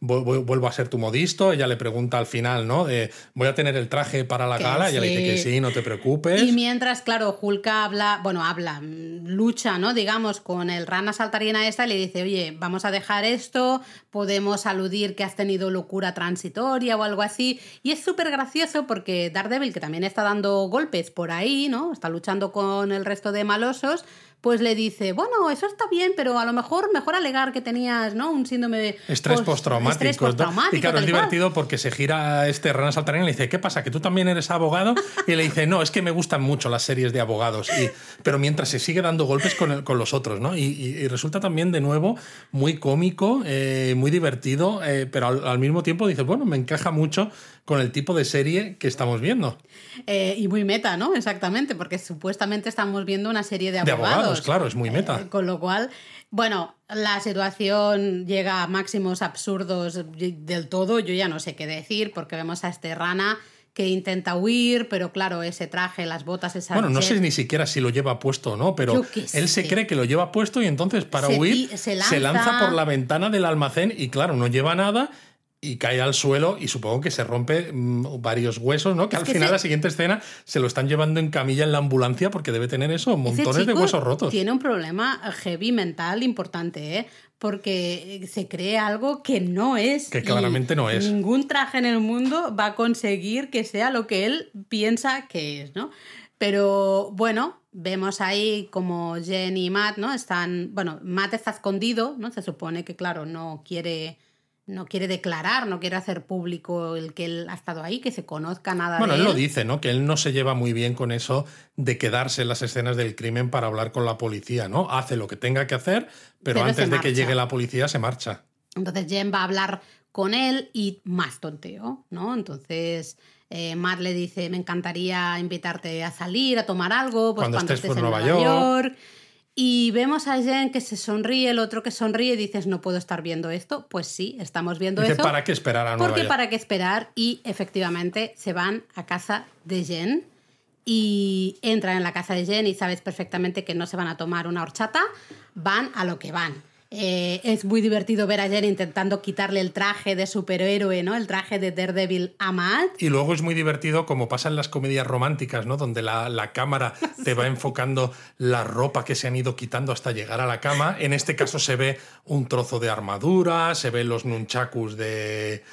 vuelvo a ser tu modisto. Ella le pregunta al final, ¿no? De, voy a tener el traje para la gala. Y ella le dice que sí, no te preocupes. Y mientras, claro, Hulka habla, bueno, habla, lucha, ¿no? Digamos, con el rana saltarina esta y le dice, oye, vamos a dejar esto, podemos aludir que has tenido locura transitoria o algo así. Y es súper gracioso porque Daredevil, que también está dando golpes por ahí, ¿no? Está luchando con el resto de malosos, pues le dice, bueno, eso está bien, pero a lo mejor mejor alegar que tenías, ¿no? Un síndrome de estrés post- postraumático. estrés ¿no? postraumático, Y claro, es cual. divertido porque se gira este Rana Saltarén y le dice, ¿qué pasa? ¿Que tú también eres abogado? Y le dice, no, es que me gustan mucho las series de abogados. Y, pero mientras se sigue dando golpes con, el- con los otros, ¿no? Y, y- y resulta también, de nuevo, muy cómico, eh, muy divertido, eh, pero al, al mismo tiempo dices, bueno, me encaja mucho con el tipo de serie que estamos viendo. Eh, y muy meta, ¿no? Exactamente, porque supuestamente estamos viendo una serie de De abogados. abogados, claro, es muy meta. Eh, con lo cual, bueno, la situación llega a máximos absurdos del todo. Yo ya no sé qué decir, porque vemos a este rana que intenta huir, pero claro, ese traje, las botas, esa Bueno, no sé ni siquiera si lo lleva puesto o no, pero él se cree que lo lleva puesto y entonces para Se huir se lanza. por la ventana del almacén y claro, no lleva nada y cae al suelo y supongo que se rompe mm, varios huesos, ¿no? Que Es al que final se- la siguiente escena se lo están llevando en camilla en la ambulancia porque debe tener eso, montones de huesos rotos. Tiene un problema heavy mental importante, ¿eh? Porque se cree algo que no es. Que claramente no es. Ningún traje en el mundo va a conseguir que sea lo que él piensa que es, ¿no? Pero bueno, vemos ahí como Jen y Matt, ¿no? Están. Bueno, Matt está escondido, ¿no? Se supone que, claro, no quiere. No quiere declarar, no quiere hacer público el que él ha estado ahí, que se conozca nada Bueno, de él él. lo dice, ¿no? Que él no se lleva muy bien con eso de quedarse en las escenas del crimen para hablar con la policía, ¿no? Hace lo que tenga que hacer, pero, Pero antes de que llegue la policía se marcha. Entonces Jen va a hablar con él y más tonteo, ¿no? Entonces eh, Matt le dice, me encantaría invitarte a salir, a tomar algo, pues Cuando cuando, estés estés, por en Nueva Nueva York. Y vemos a Jen que se sonríe, el otro que sonríe y dices, no puedo estar viendo esto. Pues sí, estamos viendo Dice, eso. ¿para qué esperar a Nueva Porque York? para qué esperar y efectivamente se van a casa de Jen y entran en la casa de Jen y sabes perfectamente que no se van a tomar una horchata, van a lo que van. Eh, es muy divertido ver a Jen intentando quitarle el traje de superhéroe, ¿no? El traje de Daredevil a Matt. Y luego es muy divertido como pasa en las comedias románticas, ¿no? Donde la, la cámara te va enfocando la ropa que se han ido quitando hasta llegar a la cama. En este caso se ve un trozo de armadura, se ven los nunchakus de,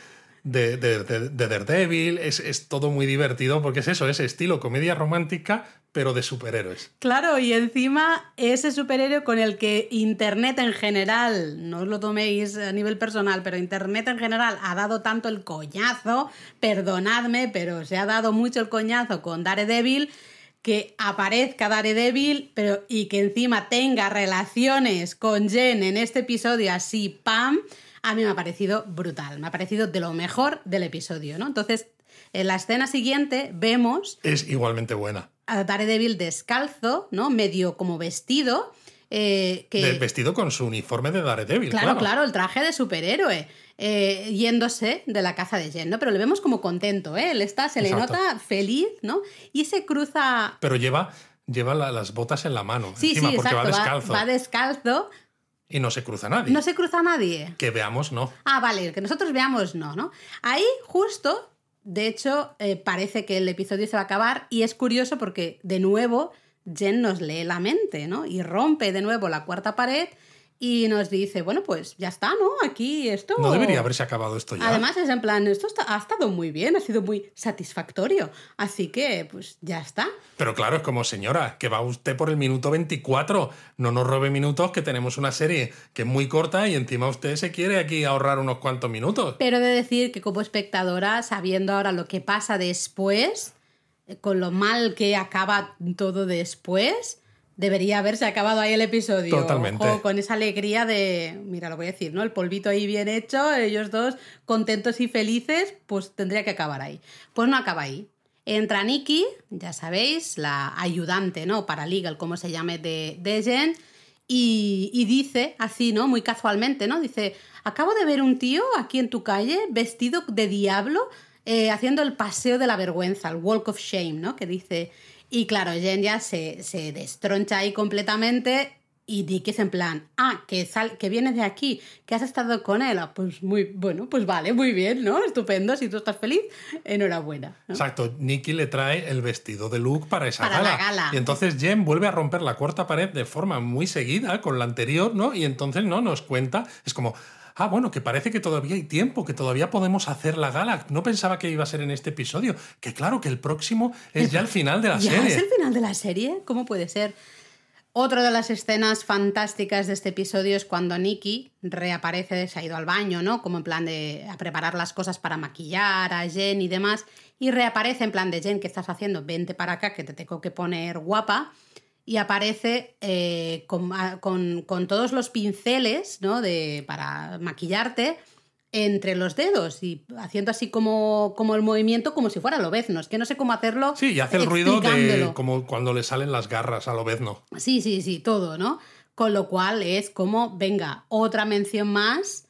de, de, de- de Daredevil. Es, es todo muy divertido porque es eso, es estilo comedia romántica, pero de superhéroes. Claro, y encima ese superhéroe con el que Internet en general, no os lo toméis a nivel personal, pero Internet en general ha dado tanto el coñazo, perdonadme, pero se ha dado mucho el coñazo con Daredevil, que aparezca Daredevil pero, y que encima tenga relaciones con Jen en este episodio así, ¡pam! A mí me ha parecido brutal, me ha parecido de lo mejor del episodio, ¿no? Entonces, en la escena siguiente vemos Es igualmente buena. A Daredevil descalzo, ¿no? Medio como vestido. eh, que, vestido con su uniforme de Daredevil, claro, claro. claro, el traje de superhéroe. eh, yéndose de la casa de Jen, ¿no? Pero le vemos como contento, ¿eh? Él está, se le nota feliz, ¿no? Y se cruza. Pero lleva, lleva la- las botas en la mano, Sí, encima, sí, porque exacto. va descalzo. Va, descalzo. Y no se cruza nadie. No se cruza nadie. Que veamos, no. Ah, vale, que nosotros veamos no, ¿no? Ahí justo, de hecho, eh, parece que el episodio se va a acabar y es curioso porque de nuevo Jen nos lee la mente, ¿no? Y rompe de nuevo la cuarta pared y nos dice, bueno, pues ya está, ¿no? Aquí esto... No debería haberse acabado esto ya. Además es en plan, esto ha estado muy bien, ha sido muy satisfactorio, así que pues ya está. Pero claro, es como señora, que va usted por el minuto 24. No nos robe minutos, que tenemos una serie que es muy corta y encima usted se quiere aquí ahorrar unos cuantos minutos. Pero de decir que como espectadora, sabiendo ahora lo que pasa después, eh, con lo mal que acaba todo después, debería haberse acabado ahí el episodio. Totalmente. Ojo, con esa alegría de, mira, lo voy a decir, ¿no? El polvito ahí bien hecho, ellos dos contentos y felices, pues tendría que acabar ahí. Pues no acaba ahí. Entra Nikki, ya sabéis, la ayudante, ¿no? Paralegal, como se llame, de, de Jen, y, y dice, así, ¿no? Muy casualmente, ¿no? Dice, acabo de ver un tío aquí en tu calle vestido de diablo eh, haciendo el paseo de la vergüenza, el walk of shame, ¿no? Que dice... Y claro, Jen ya se, se destroncha ahí completamente y Dick es en plan, ah, que, sal, que vienes de aquí, que has estado con él. Ah, pues muy, bueno, pues vale, muy bien, ¿no? Estupendo, si tú estás feliz, enhorabuena. ¿no? Exacto, Nicky le trae el vestido de Luke para esa Para gala. la gala. Y entonces Jen vuelve a romper la cuarta pared de forma muy seguida con la anterior, ¿no? Y entonces no nos cuenta, es como, ah, bueno, que parece que todavía hay tiempo, que todavía podemos hacer la gala. No pensaba que iba a ser en este episodio, que claro, que el próximo es ya el final de la ¿Ya serie. es el final de la serie? ¿Cómo puede ser? Otra de las escenas fantásticas de este episodio es cuando Nikki reaparece, se ha ido al baño, ¿no? Como en plan de a preparar las cosas para maquillar a Jen y demás. Y reaparece en plan de Jen, ¿qué estás haciendo? Vente para acá que te tengo que poner guapa. Y aparece eh, con, con, con, todos los pinceles, ¿no? De, para maquillarte entre los dedos y haciendo así como, como el movimiento como si fuera lobezno. Es que no sé cómo hacerlo. Sí, y hace el ruido de como cuando le salen las garras a lobezno. Sí, sí, sí, todo, ¿no? Con lo cual es como, venga, otra mención más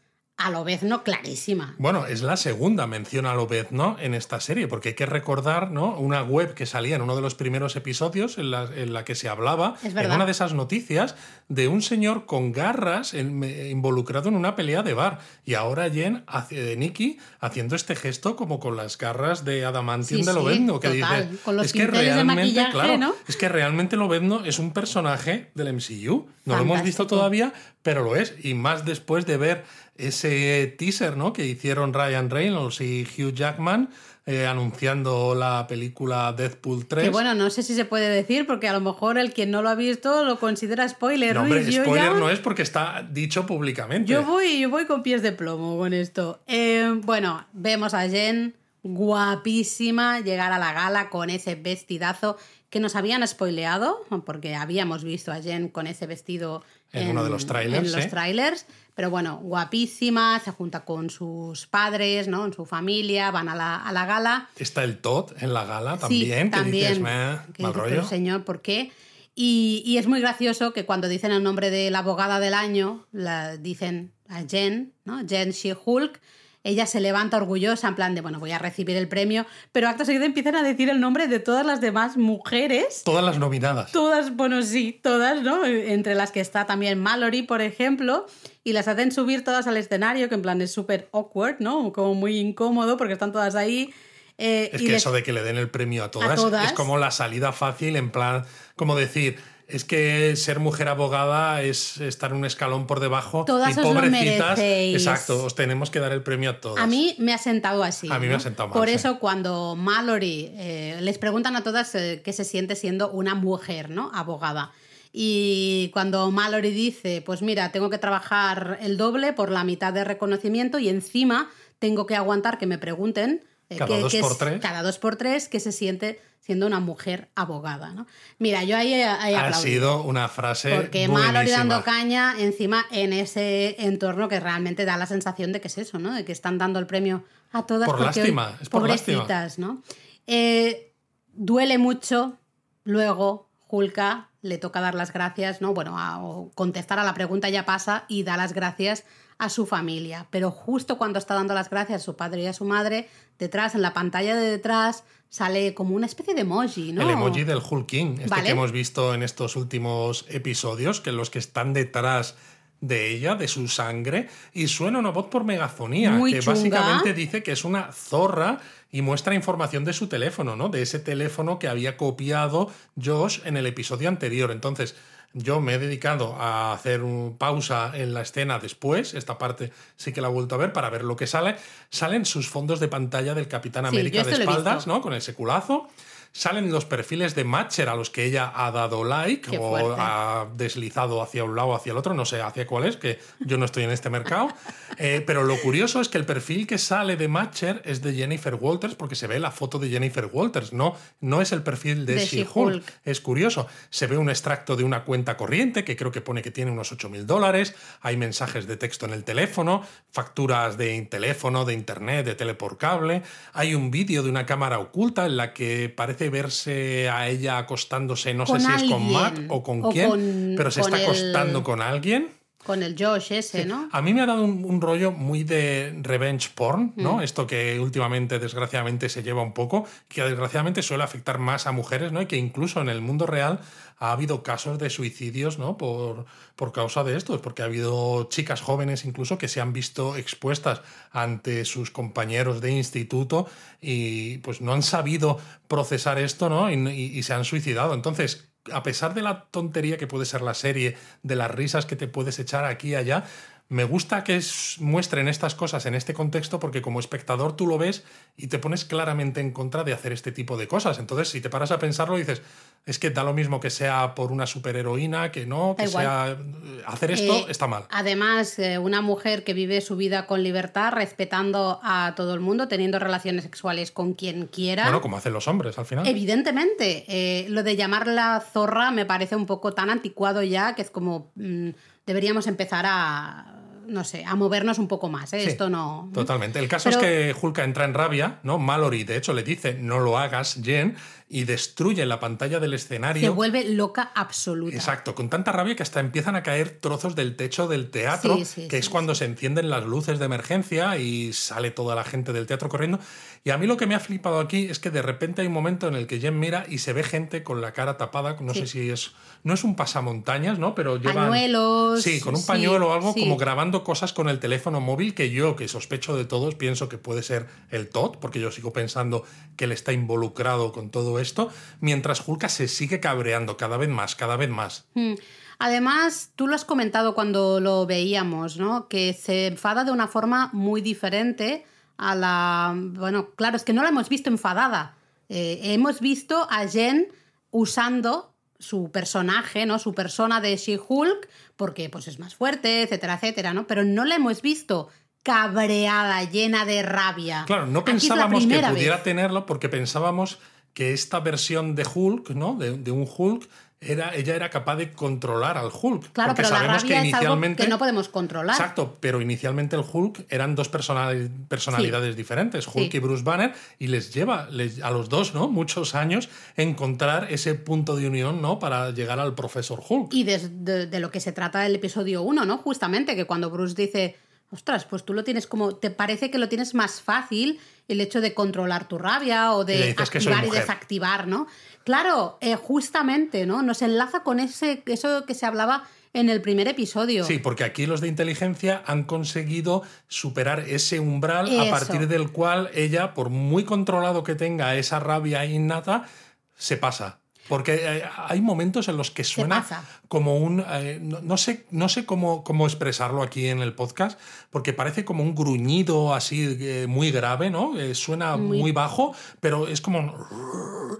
a Lobezno clarísima. Bueno, es la segunda mención a Lobezno en esta serie, porque hay que recordar, ¿no? Una web que salía en uno de los primeros episodios en la, que se hablaba, en una de esas noticias, de un señor con garras involucrado en una pelea de bar. Y ahora Jen, hace, de Nicky, haciendo este gesto como con las garras de Adamantium de Lobezno, que dice. es que realmente, claro, es que realmente Lobezno es un personaje del MCU. No lo hemos visto todavía, pero lo es. Y más después de ver ese teaser ¿no? que hicieron Ryan Reynolds y Hugh Jackman eh, anunciando la película Deadpool 3. Que bueno, no sé si se puede decir porque a lo mejor el que no lo ha visto lo considera spoiler. No, hombre, spoiler no es porque está dicho públicamente. Yo voy, yo voy con pies de plomo con esto. Eh, bueno, vemos a Jen guapísima llegar a la gala con ese vestidazo que nos habían spoileado, porque habíamos visto a Jen con ese vestido en, uno de los trailers. En los trailers. Pero bueno, guapísima, se junta con sus padres, ¿no? En su familia, van a la, a la gala. Está el Todd en la gala también, que dices, mal rollo. señor, ¿por qué? Y, y, es muy gracioso que cuando dicen el nombre de la abogada del año, la dicen a Jen, ¿no? Jen She-Hulk, ella se levanta orgullosa en plan de, bueno, voy a recibir el premio, pero acto seguido empiezan a decir el nombre de todas las demás mujeres. Todas las nominadas. Todas, bueno, sí, todas, ¿no? Entre las que está también Mallory, por ejemplo, y las hacen subir todas al escenario, que en plan es súper awkward, ¿no? Como muy incómodo porque están todas ahí. Eh, es que eso de que le den el premio a todas, es como la salida fácil, en plan, como decir, es que ser mujer abogada es estar un escalón por debajo. Todas y os pobrecitas. Lo exacto, os tenemos que dar el premio a todas. A mí me ha sentado así. A mí me ha sentado mal. Por eso, cuando Mallory eh, les preguntan a todas eh, qué se siente siendo una mujer, ¿no? Abogada. Y cuando Mallory dice, pues mira, tengo que trabajar el doble por la mitad de reconocimiento y encima tengo que aguantar que me pregunten eh, cada dos por tres. Cada dos por tres que se siente siendo una mujer abogada. ¿no? Mira, yo ahí he, Ha sido una frase. Porque Mallory dando caña encima en ese entorno que realmente da la sensación de que es eso, ¿no? De que están dando el premio a todas. Por lástima, es por pobrecitas, ¿no? Eh, duele mucho luego Julka le toca dar las gracias, ¿no? Bueno, a, contestar a la pregunta ya pasa y da las gracias a su familia. Pero justo cuando está dando las gracias a su padre y a su madre, detrás, en la pantalla de detrás, sale como una especie de emoji, ¿no? El emoji del Hulk King, este que hemos visto en estos últimos episodios, que los que están detrás de ella, de su sangre, y suena una voz por megafonía, que básicamente dice que es una zorra y muestra información de su teléfono, ¿no? De ese teléfono que había copiado Josh en el episodio anterior. Entonces, yo me he dedicado a hacer pausa en la escena después, esta parte sí que la he vuelto a ver para ver lo que sale. Salen sus fondos de pantalla del Capitán América de espaldas, ¿no? Con ese culazo salen los perfiles de Matcher a los que ella ha dado like o ha deslizado hacia un lado o hacia el otro, no sé hacia cuál es, que yo no estoy en este mercado. Eh, pero lo curioso es que el perfil que sale de Matcher es de Jennifer Walters, porque se ve la foto de Jennifer Walters, no, no es el perfil de, She-Hulk. es curioso. Se ve un extracto de una cuenta corriente que creo que pone que tiene unos 8 mil dólares, hay mensajes de texto en el teléfono, facturas de teléfono, de internet, de tele por cable, hay un vídeo de una cámara oculta en la que parece verse a ella acostándose, no sé si es con Matt o con quién, pero se está acostando con alguien. Con el Josh ese, ¿no? A mí me ha dado un, rollo muy de revenge porn, ¿no? Mm. Esto que últimamente, desgraciadamente, se lleva un poco, que desgraciadamente suele afectar más a mujeres, ¿no? Y que incluso en el mundo real ha habido casos de suicidios, ¿no? Por, por causa de esto, porque ha habido chicas jóvenes incluso que se han visto expuestas ante sus compañeros de instituto y pues no han sabido procesar esto, ¿no? y se han suicidado. Entonces, a pesar de la tontería que puede ser la serie, de las risas que te puedes echar aquí y allá, me gusta que muestren estas cosas en este contexto porque como espectador tú lo ves y te pones claramente en contra de hacer este tipo de cosas. Entonces, si te paras a pensarlo, dices, es que da lo mismo que sea por una superheroína, que no, que sea... Hacer esto Eh, está mal. Además, eh, una mujer que vive su vida con libertad, respetando a todo el mundo, teniendo relaciones sexuales con quien quiera. Bueno, como hacen los hombres al final. Evidentemente, eh, lo de llamarla zorra me parece un poco tan anticuado ya que es como mm, deberíamos empezar a, no sé, a movernos un poco más. ¿eh? Sí, Esto no. Totalmente. El caso Pero- es que Hulka entra en rabia, ¿no? Mallory, de hecho, le dice, no lo hagas, Jen, y destruye la pantalla del escenario. Se vuelve loca absoluta. Exacto, con tanta rabia que hasta empiezan a caer trozos del techo del teatro, Sí, sí, que es sí, cuando se encienden las luces de emergencia y sale toda la gente del teatro corriendo. Y a mí lo que me ha flipado aquí es que de repente hay un momento en el que Jen mira y se ve gente con la cara tapada, no sé si es, no es un pasamontañas, ¿no? Pero llevan... Pañuelos, Sí, con un pañuelo o algo como grabando cosas con el teléfono móvil que yo, que sospecho de todos, pienso que puede ser el Todd, porque yo sigo pensando que él está involucrado con todo esto, mientras Hulka se sigue cabreando cada vez más, cada vez más. Mm. Además, tú lo has comentado cuando lo veíamos, ¿no? Que se enfada de una forma muy diferente a la. Bueno, claro, es que no la hemos visto enfadada. Eh, hemos visto a Jen usando su personaje, ¿no? Su persona de She-Hulk, porque pues es más fuerte, etcétera, etcétera, ¿no? Pero no la hemos visto cabreada, llena de rabia. Claro, no Aquí pensábamos que pudiera vez. tenerlo porque pensábamos que esta versión de Hulk, ¿no? De, de un Hulk, era, ella era capaz de controlar al Hulk. Claro, porque pero la sabemos rabia que es algo inicialmente. que no podemos controlar. Exacto, pero inicialmente el Hulk eran dos personali- personalidades diferentes, Hulk Sí. y Bruce Banner, y les lleva les- a los dos, ¿no? Muchos años encontrar ese punto de unión, ¿no? Para llegar al profesor Hulk. Y de, de- de lo que se trata el episodio 1, ¿no? Justamente, que cuando Bruce dice, ostras, pues tú lo tienes como, te parece que lo tienes más fácil el hecho de controlar tu rabia o de activar y desactivar, ¿no? Claro, eh, justamente, ¿no? Nos enlaza con ese, eso que se hablaba en el primer episodio. Sí, porque aquí los de inteligencia han conseguido superar ese umbral a partir del cual ella, por muy controlado que tenga esa rabia innata, se pasa. Porque eh, hay momentos en los que suena como un... eh, no, no sé, no sé cómo, cómo expresarlo aquí en el podcast, porque parece como un gruñido así eh, muy grave, ¿no? Eh, suena muy... Muy- bajo, pero es como...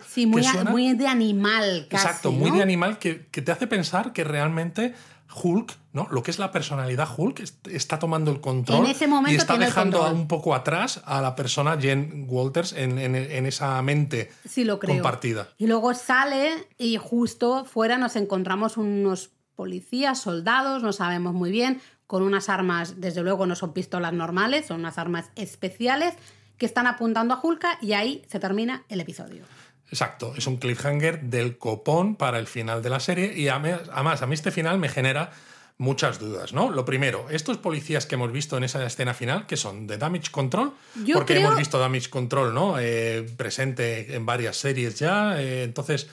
Sí, muy, suena- de animal, casi. Exacto, muy de animal que, que te hace pensar que realmente Hulk, ¿no? Lo que es la personalidad Hulk est- está tomando el control En ese momento y está dejando un poco atrás a la persona Jen Walters en, en- en esa mente Sí, lo creo. compartida. Y luego sale y justo fuera nos encontramos unos policías, soldados, no sabemos muy bien, con unas armas, desde luego no son pistolas normales, son unas armas especiales que están apuntando a Hulka y ahí se termina el episodio. Exacto, es un cliffhanger del copón para el final de la serie y además a mí este final me genera muchas dudas, ¿no? Lo primero, estos policías que hemos visto en esa escena final, que son de Damage Control, Yo porque creo- hemos visto Damage Control, ¿no? Eh, presente en varias series ya, eh, entonces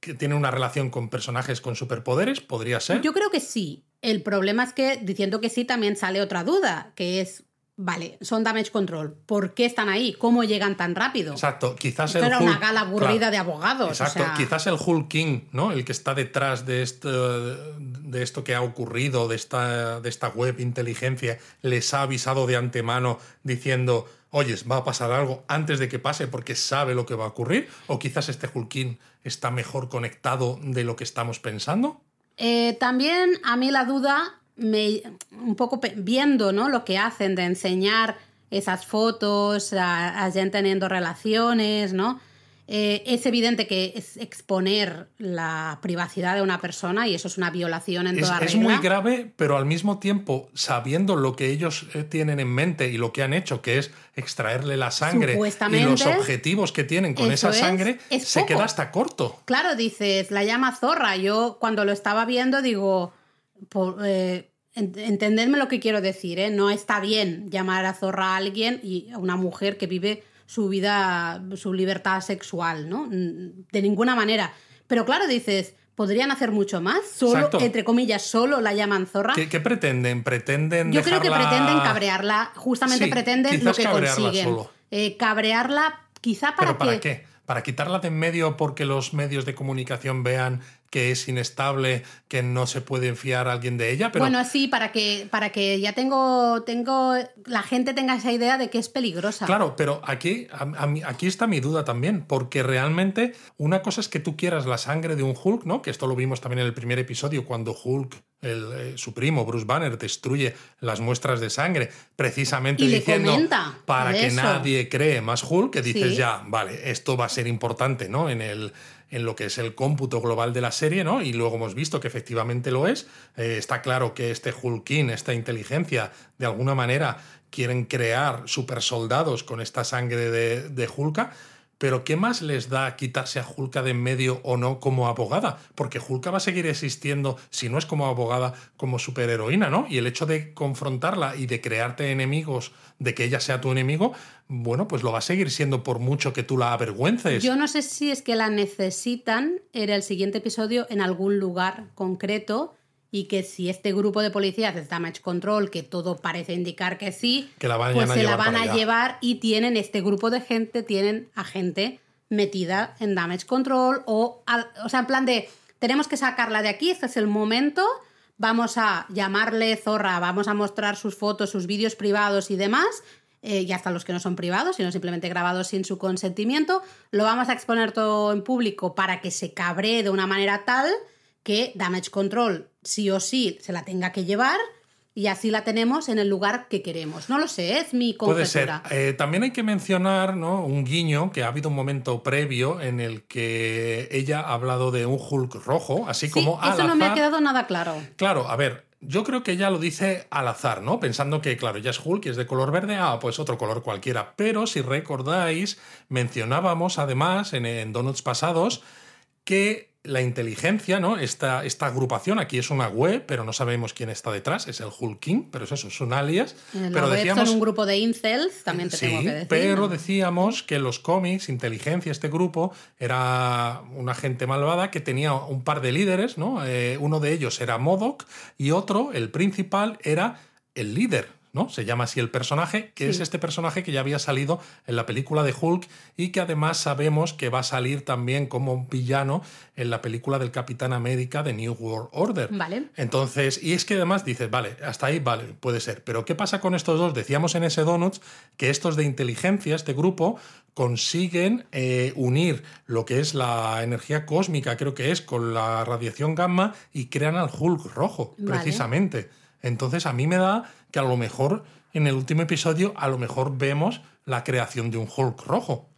que tiene una relación con personajes con superpoderes, podría ser. Yo creo que sí. El problema es que diciendo que sí también sale otra duda, que es, vale, son damage control, ¿por qué están ahí? ¿Cómo llegan tan rápido? Exacto, quizás Esto el era una gala aburrida claro. de abogados. o Exacto, sea, quizás el Hulk King, ¿no? El que está detrás de esto, de esto que ha ocurrido, de esta, de esta web inteligencia, les ha avisado de antemano diciendo, oyes, va a pasar algo antes de que pase porque sabe lo que va a ocurrir. O quizás este Hulk King está mejor conectado de lo que estamos pensando. Eh, también a mí la duda, me, un poco viendo ¿no? lo que hacen de enseñar esas fotos a, a gente teniendo relaciones, ¿no? Eh, es evidente que es exponer la privacidad de una persona y eso es una violación en Es, toda es regla. muy grave, pero al mismo tiempo, sabiendo lo que ellos eh, tienen en mente y lo que han hecho, que es extraerle la sangre y los objetivos que tienen con esa es, sangre, es se queda hasta corto. Claro, dices, la llama zorra. Yo cuando lo estaba viendo digo, por, eh, entendedme lo que quiero decir, ¿eh? no está bien llamar a zorra a alguien y a una mujer que vive su vida, su libertad sexual, ¿no? De ninguna manera. Pero claro, dices, podrían hacer mucho más. Solo, Exacto. entre comillas, solo la llaman zorra. ¿Qué, qué pretenden? ¿Pretenden Yo creo que pretenden cabrearla, justamente Sí, pretenden lo que consiguen. solo. Eh, cabrearla quizá para ¿Pero para que... qué? ¿Para quitarla de en medio porque los medios de comunicación vean que es inestable, que no se puede fiar a alguien de ella. Pero... Bueno, sí, para que, para que ya tengo, tengo, la gente tenga esa idea de que es peligrosa. Claro, pero aquí, aquí está mi duda también, porque realmente una cosa es que tú quieras la sangre de un Hulk, ¿no? Que esto lo vimos también en el primer episodio, cuando Hulk el, eh, su primo Bruce Banner destruye las muestras de sangre precisamente diciendo para que nadie cree más Hulk que dices ya vale esto va a ser importante no en el en lo que es el cómputo global de la serie, ¿no? Y luego hemos visto que efectivamente lo es. Eh, está claro que este Hulkin, esta inteligencia, de alguna manera quieren crear super soldados con esta sangre de, de Hulka. Pero ¿qué más les da quitarse a Hulka de en medio o no como abogada? Porque Hulka va a seguir existiendo, si no es como abogada, como superheroína, ¿no? Y el hecho de confrontarla y de crearte enemigos, de que ella sea tu enemigo, bueno, pues lo va a seguir siendo por mucho que tú la avergüences. Yo no sé si es que la necesitan en el siguiente episodio en algún lugar concreto y que si este grupo de policías es Damage Control, que todo parece indicar que sí, que la pues se la van a llevar y tienen este grupo de gente, tienen a gente metida en Damage Control o, o sea, en plan de, tenemos que sacarla de aquí, este es el momento, vamos a llamarle zorra, vamos a mostrar sus fotos, sus vídeos privados y demás, eh, y hasta los que no son privados, sino simplemente grabados sin su consentimiento, lo vamos a exponer todo en público para que se cabree de una manera tal que Damage Control sí o sí se la tenga que llevar y así la tenemos en el lugar que queremos. No lo sé, es mi conjetura. Puede ser. Eh, también hay que mencionar ¿no? un guiño, que ha habido un momento previo en el que ella ha hablado de un Hulk rojo, así como al Eso no me ha quedado nada claro. Claro, a ver, yo creo que ella lo dice al azar, ¿no? Pensando que, claro, ya es Hulk y es de color verde, ah, pues otro color cualquiera. Pero si recordáis, mencionábamos además en, en Donuts pasados que la inteligencia, ¿no? Esta, esta agrupación, aquí es una web, pero no sabemos quién está detrás, es el Hulking, pero es eso, es un alias. pero decíamos, son un grupo de incels, también te tengo que decir. Pero decíamos que en los cómics, inteligencia, este grupo, era una gente malvada que tenía un par de líderes, ¿no? Eh, uno de ellos era Modoc y otro, el principal, era el líder, ¿no? Se llama así el personaje, que es este personaje que ya había salido en la película de Hulk y que además sabemos que va a salir también como villano en la película del Capitán América de New World Order. Vale. Entonces, y es que además dices, vale, hasta ahí, vale, puede ser. Pero ¿qué pasa con estos dos? Decíamos en ese Donuts que estos de inteligencia, este grupo, consiguen eh, unir lo que es la energía cósmica, creo que es, con la radiación gamma y crean al Hulk rojo, precisamente. Entonces a mí me da que a lo mejor en el último episodio a lo mejor vemos la creación de un Hulk rojo.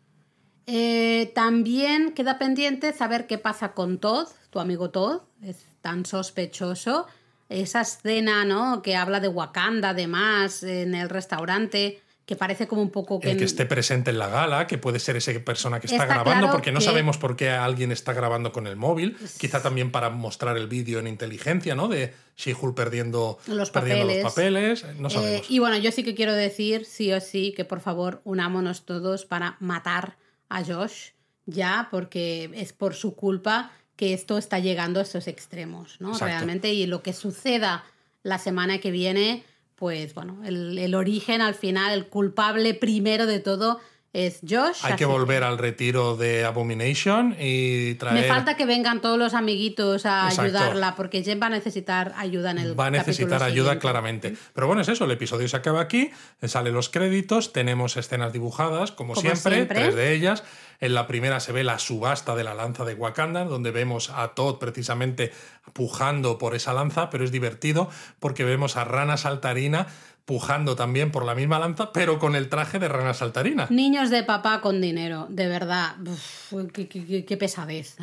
Eh, también queda pendiente saber qué pasa con Todd, tu amigo Todd, es tan sospechoso. Esa escena, ¿no? Que habla de Wakanda, además, en el restaurante que parece como un poco que... El que esté presente en la gala, que puede ser esa persona que está, grabando, porque no sabemos por qué alguien está grabando con el móvil, quizá también para mostrar el vídeo en inteligencia, ¿no? De She-Hulk perdiendo, los, papeles. los papeles, no eh, sabemos. y bueno, yo sí que quiero decir, sí o sí, que por favor unámonos todos para matar a Josh, ya, porque es por su culpa que esto está llegando a estos extremos, ¿no? Realmente, y lo que suceda la semana que viene pues bueno, el, origen al final, el culpable primero de todo es Josh. Hay que volver al retiro de Abomination y traer... Me falta que vengan todos los amiguitos a ayudarla, porque Jen va a necesitar ayuda en el Va a necesitar ayuda claramente. Pero bueno, es eso, el episodio se acaba aquí, salen los créditos, tenemos escenas dibujadas, como, siempre, tres de ellas. En la primera se ve la subasta de la lanza de Wakanda, donde vemos a Todd precisamente pujando por esa lanza, pero es divertido porque vemos a Rana Saltarina pujando también por la misma lanza, pero con el traje de rana saltarina. Niños de papá con dinero, de verdad. qué, pesadez.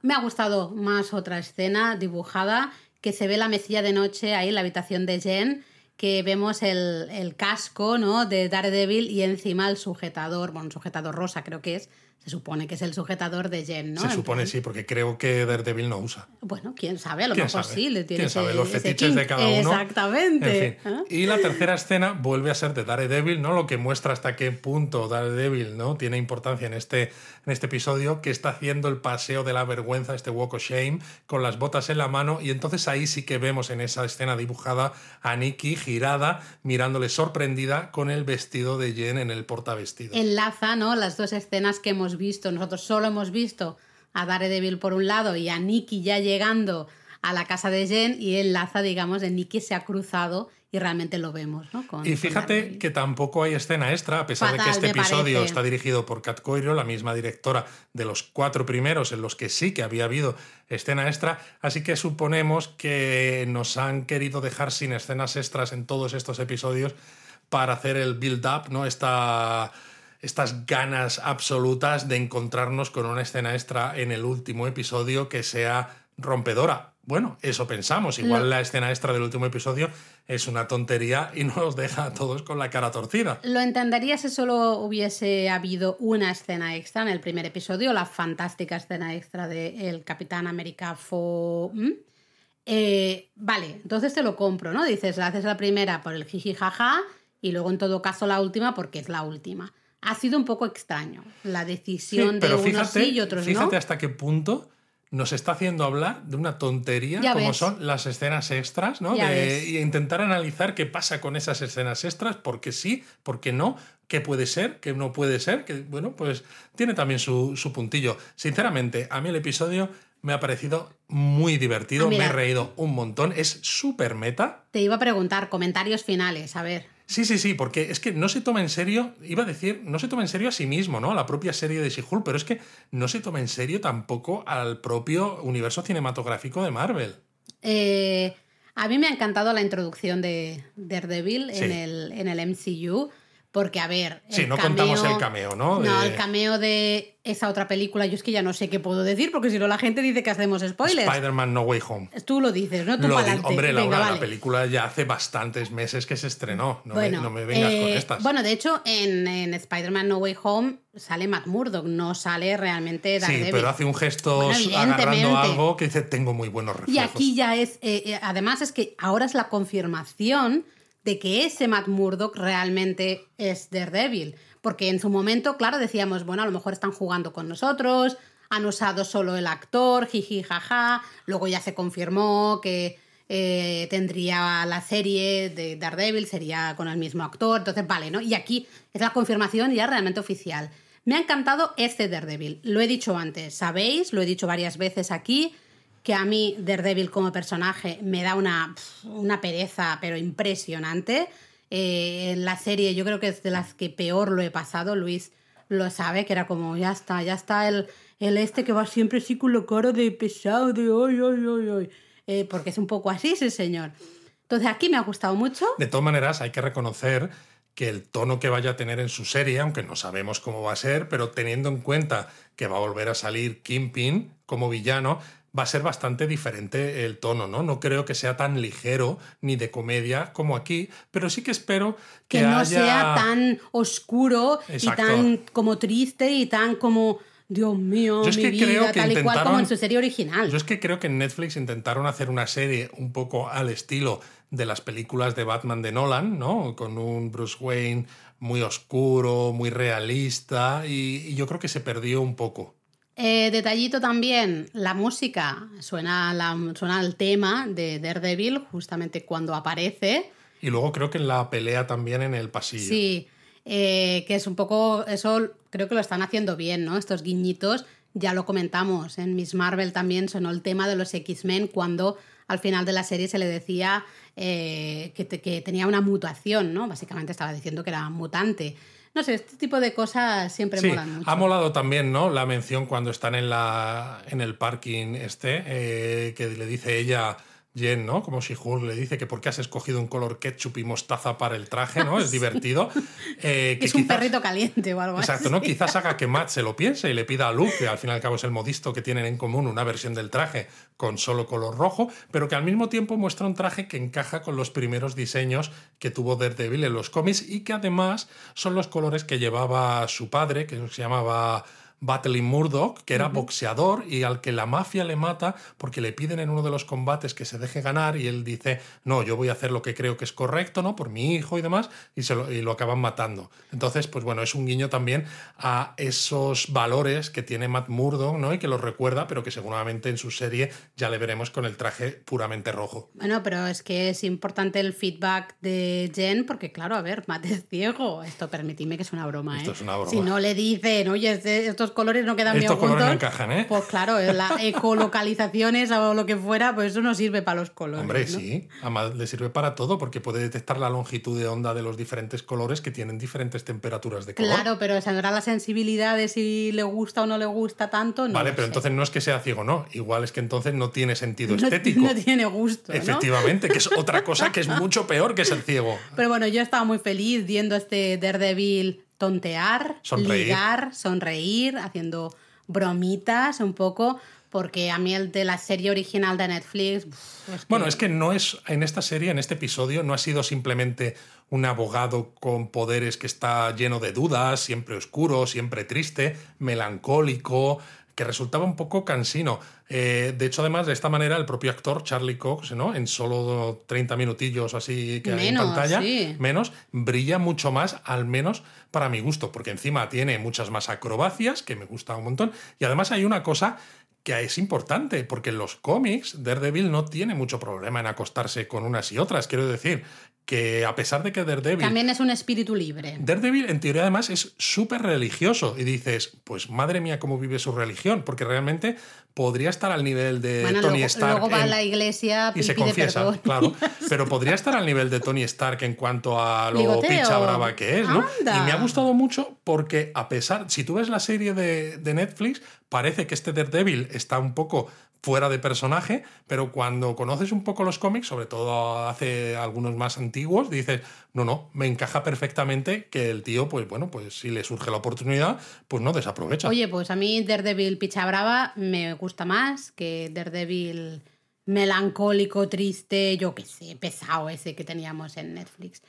Me ha gustado más otra escena dibujada que se ve la mesilla de noche ahí en la habitación de Jen que vemos el, el, casco ¿no? de Daredevil y encima el sujetador, bueno, un sujetador rosa creo que es, se supone que es el sujetador de Jen, ¿no? Se supone, sí, porque creo que Daredevil no usa. Bueno, quién sabe, a lo mejor sí, le tiene ¿Quién sabe? Los fetiches de cada uno. Exactamente. ¿Ah? Y la tercera escena vuelve a ser de Daredevil, ¿no? Lo que muestra hasta qué punto Daredevil, ¿no? Tiene importancia en este, en este episodio, que está haciendo el paseo de la vergüenza, este walk of shame, con las botas en la mano. Y entonces ahí sí que vemos en esa escena dibujada a Nikki girada, mirándole sorprendida con el vestido de Jen en el portavestido. Enlaza, ¿no? Las dos escenas que hemos visto, nosotros solo hemos visto a Daredevil por un lado y a Nikki ya llegando a la casa de Jen y enlaza, digamos, de Nikki se ha cruzado y realmente lo vemos, ¿no? y fíjate que tampoco hay escena extra, a pesar de que este episodio está dirigido por Kat Coiro, la misma directora de los cuatro primeros en los que sí que había habido escena extra, así que suponemos que nos han querido dejar sin escenas extras en todos estos episodios para hacer el build-up, ¿no? Esta estas ganas absolutas de encontrarnos con una escena extra en el último episodio que sea rompedora. Bueno, eso pensamos. Igual la escena extra del último episodio es una tontería y nos deja a todos con la cara torcida. Lo entendería si solo hubiese habido una escena extra en el primer episodio, la fantástica escena extra de El Capitán América fo... Eh, vale, entonces te lo compro, ¿no? Dices, haces la primera por el jiji jaja y luego en todo caso la última porque es la última. Ha sido un poco extraño la decisión de unos sí y otros no. Fíjate hasta qué punto nos está haciendo hablar de una tontería como son las escenas extras, ¿no? De, intentar analizar qué pasa con esas escenas extras, por qué sí, por qué no, qué puede ser, qué no puede ser, que bueno, pues tiene también su, su puntillo. Sinceramente, a mí el episodio me ha parecido muy divertido, ah, me he reído un montón, es súper meta. Te iba a preguntar, comentarios finales, a ver. Sí, sí, sí, porque es que no se toma en serio, iba a decir, no se toma en serio a sí mismo, ¿no? A la propia serie de She-Hulk, pero es que no se toma en serio tampoco al propio universo cinematográfico de Marvel. Eh, a mí me ha encantado la introducción de Daredevil en, el, en el MCU. Porque, a ver. Sí, no contamos el cameo, ¿no? No, el cameo de esa otra película, yo es que ya no sé qué puedo decir, porque si no la gente dice que hacemos spoilers. Spider-Man No Way Home. Tú lo dices, ¿no? Tú lo Hombre, Laura, la película ya hace bastantes meses que se estrenó. No, me, no me, vengas con eh, estas. Bueno, de hecho, en, en Spider-Man No Way Home sale Matt Murdock, no sale realmente Daredevil. Sí, pero hace un gesto agarrando algo que dice, tengo muy buenos reflejos. Y aquí ya es, eh, eh, además es que ahora es la confirmación de que ese Matt Murdock realmente es Daredevil. Porque en su momento, claro, decíamos, bueno, a lo mejor están jugando con nosotros, han usado solo el actor, jiji, jaja. Luego ya se confirmó que eh, tendría la serie de Daredevil, sería con el mismo actor. Entonces, vale, ¿no? Y aquí es la confirmación ya realmente oficial. Me ha encantado este Daredevil. Lo he dicho antes, sabéis, lo he dicho varias veces aquí que a mí Daredevil como personaje me da una, una pereza, pero impresionante. Eh, en la serie yo creo que es de las que peor lo he pasado, Luis lo sabe, que era como, ya está, ya está el, el este que va siempre así con lo cara de pesado, de hoy, hoy, hoy, hoy. Eh, porque es un poco así ese señor. Entonces aquí me ha gustado mucho. De todas maneras, hay que reconocer que el tono que vaya a tener en su serie, aunque no sabemos cómo va a ser, pero teniendo en cuenta que va a volver a salir Kingpin como villano, va a ser bastante diferente el tono, ¿no? No creo que sea tan ligero ni de comedia como aquí, pero sí que espero que, que no sea tan oscuro y tan como triste y tan como Dios mío, mi vida, tal y cual como en su serie original. Yo es que creo que en Netflix intentaron hacer una serie un poco al estilo de las películas de Batman de Nolan, ¿no? Con un Bruce Wayne muy oscuro, muy realista, y yo creo que se perdió un poco. Eh, detallito también, la música. Suena, la, suena el tema de Daredevil justamente cuando aparece. Y luego creo que en la pelea también en el pasillo. Sí, eh, que es un poco, eso creo que lo están haciendo bien, ¿no? Estos guiñitos, ya lo comentamos, en Miss Marvel también sonó el tema de los X-Men cuando al final de la serie se le decía eh, que, que tenía una mutación, ¿no? Básicamente estaba diciendo que era mutante. No sé, este tipo de cosas siempre molan mucho. Ha molado también, ¿no? La mención cuando están en, la, en el parking este, eh, que le dice ella Jen, ¿no? Como si Hulk le dice que por qué has escogido un color ketchup y mostaza para el traje, ¿no? Es divertido. Eh, es un perrito caliente o algo exacto, ¿no? Quizás haga que Matt se lo piense y le pida a Luke, que al fin y al cabo es el modisto que tienen en común una versión del traje con solo color rojo, pero que al mismo tiempo muestra un traje que encaja con los primeros diseños que tuvo Daredevil en los cómics y que además son los colores que llevaba su padre, que se llamaba Battling Murdoch, que era boxeador y al que la mafia le mata porque le piden en uno de los combates que se deje ganar y él dice, no, yo voy a hacer lo que creo que es correcto, ¿no? Por mi hijo y demás, y, se lo, y lo acaban matando. Entonces, pues bueno, es un guiño también a esos valores que tiene Matt Murdoch, ¿no? Y que los recuerda, pero que seguramente en su serie ya le veremos con el traje puramente rojo. Bueno, pero es que es importante el feedback de Jen, porque claro, a ver, Matt es ciego. Esto permitidme que es una broma, ¿eh? Esto es una broma. Si no le dicen, oye, esto estos colores no quedan bien Estos juntos. colores no encajan, ¿eh? Pues claro, la ecolocalizaciones o lo que fuera, pues eso no sirve para los colores. Hombre, ¿no? sí. Además, le sirve para todo porque puede detectar la longitud de onda de los diferentes colores que tienen diferentes temperaturas de color. Claro, pero sabrá la sensibilidad de si le gusta o no le gusta tanto. No vale, pero sé. entonces no es que sea ciego, no. Igual es que entonces no tiene sentido No- estético. No, tiene gusto. Efectivamente, que es otra cosa que es mucho peor que ser ciego. Pero bueno, yo estaba muy feliz viendo este Daredevil tontear, Sonreír. ligar, sonreír, haciendo bromitas un poco, porque a mí el de la serie original de Netflix. uf, es que- Bueno, es que no es en esta serie, en este episodio, no ha sido simplemente un abogado con poderes que está lleno de dudas, siempre oscuro, siempre triste, melancólico, que resultaba un poco cansino. Eh, de hecho, además, de esta manera, el propio actor, Charlie Cox, ¿no? en solo 30 minutillos así que hay en pantalla, sí. menos, brilla mucho más, al menos para mi gusto, porque encima tiene muchas más acrobacias, que me gusta un montón, y además hay una cosa que es importante, porque en los cómics Daredevil no tiene mucho problema en acostarse con unas y otras. Quiero decir que a pesar de que Daredevil... También es un espíritu libre. Daredevil, en teoría, además, es súper religioso. Y dices, pues madre mía, cómo vive su religión. Porque realmente podría estar al nivel de bueno, Tony luego, Stark. luego va a la iglesia y y se pide confiesa, perdón. claro. Pero podría estar al nivel de Tony Stark en cuanto a lo Ligoteo. picha brava que es, ¿no? Anda. Y me ha gustado mucho porque, a pesar, si tú ves la serie de, de Netflix, parece que este Daredevil está un poco fuera de personaje, pero cuando conoces un poco los cómics, sobre todo hace algunos más antiguos, dices, no, no, me encaja perfectamente que el tío, pues bueno, pues si le surge la oportunidad, pues no desaprovecha. Oye, pues a mí Daredevil Picha Brava me gusta más que Daredevil melancólico, triste, yo qué sé, pesado ese que teníamos en Netflix.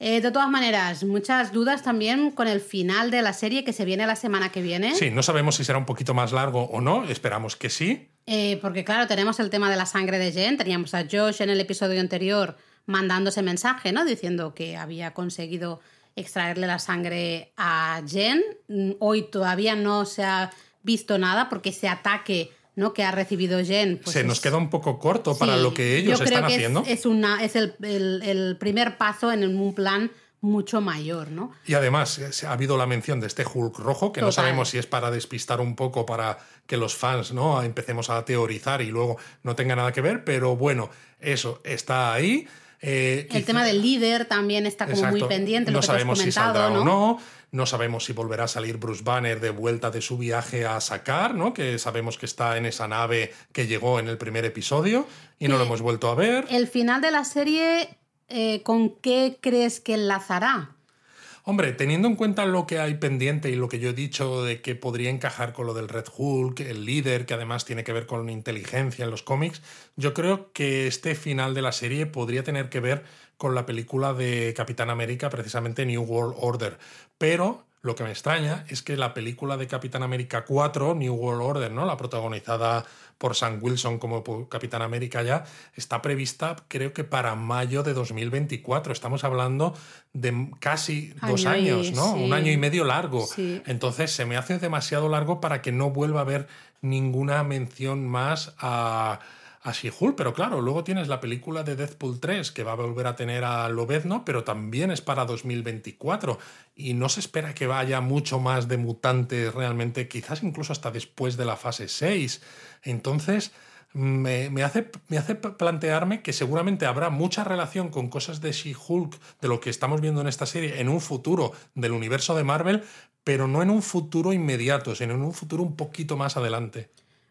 Eh, de todas maneras, muchas dudas también con el final de la serie que se viene la semana que viene. Sí, no sabemos si será un poquito más largo o no, esperamos que sí. Eh, porque claro, tenemos el tema de la sangre de Jen, teníamos a Josh en el episodio anterior mandándose mensaje, ¿no? Diciendo que había conseguido extraerle la sangre a Jen. Mm, Hoy todavía no se ha visto nada porque ese ataque ¿no? que ha recibido Jen. pues se nos queda un poco corto para lo que ellos yo creo están que haciendo. Es, una, es el, el- el primer paso en un plan mucho mayor, ¿no? Y además eh, ha habido la mención de este Hulk rojo, que no sabemos si es para despistar un poco, para que los fans ¿no? empecemos a teorizar y luego no tenga nada que ver, pero bueno, eso está ahí. Eh, El quizá- tema del líder también está como muy pendiente, lo no que sabemos si saldrá ¿no? o no. No sabemos si volverá a salir Bruce Banner de vuelta de su viaje a sacar, ¿no? Que sabemos que está en esa nave que llegó en el primer episodio y no lo hemos vuelto a ver. El final de la serie, eh, ¿con qué crees que enlazará? Hombre, teniendo en cuenta lo que hay pendiente y lo que yo he dicho de que podría encajar con lo del Red Hulk, el líder, que además tiene que ver con inteligencia en los cómics, yo creo que este final de la serie podría tener que ver con la película de Capitán América, precisamente New World Order. Pero lo que me extraña es que la película de Capitán América 4, New World Order, ¿no? La protagonizada por Sam Wilson como Capitán América ya, está prevista creo que para mayo de 2024. Estamos hablando de casi dos y- años, ¿no? sí. Un año y medio largo. Sí. Entonces se me hace demasiado largo para que no vuelva a haber ninguna mención más a, a She-Hulk. Pero claro, luego tienes la película de Deadpool 3, que va a volver a tener a Lobezno, pero también es para 2024. Y no se espera que vaya mucho más de mutantes realmente, quizás incluso hasta después de la fase 6. Entonces... Me, me hace, me hace plantearme que seguramente habrá mucha relación con cosas de She-Hulk, de lo que estamos viendo en esta serie, en un futuro del universo de Marvel, pero no en un futuro inmediato, sino en un futuro un poquito más adelante.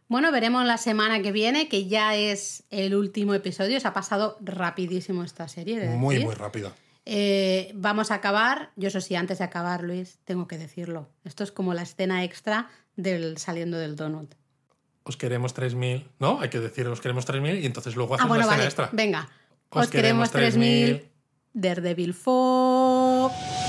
Bueno, veremos la semana que viene, que ya es el último episodio. Se ha pasado rapidísimo esta serie. de Muy, decir. muy rápido. Eh, vamos a acabar. Yo, eso sí, antes de acabar, Luis, tengo que decirlo. Esto es como la escena extra del saliendo del donut. Os queremos 3.000, ¿no? Hay que decir os queremos 3.000 y entonces luego Ah, hacemos bueno, la escena vale. extra. Venga. Os Os, queremos queremos 3.000. Daredevil 4.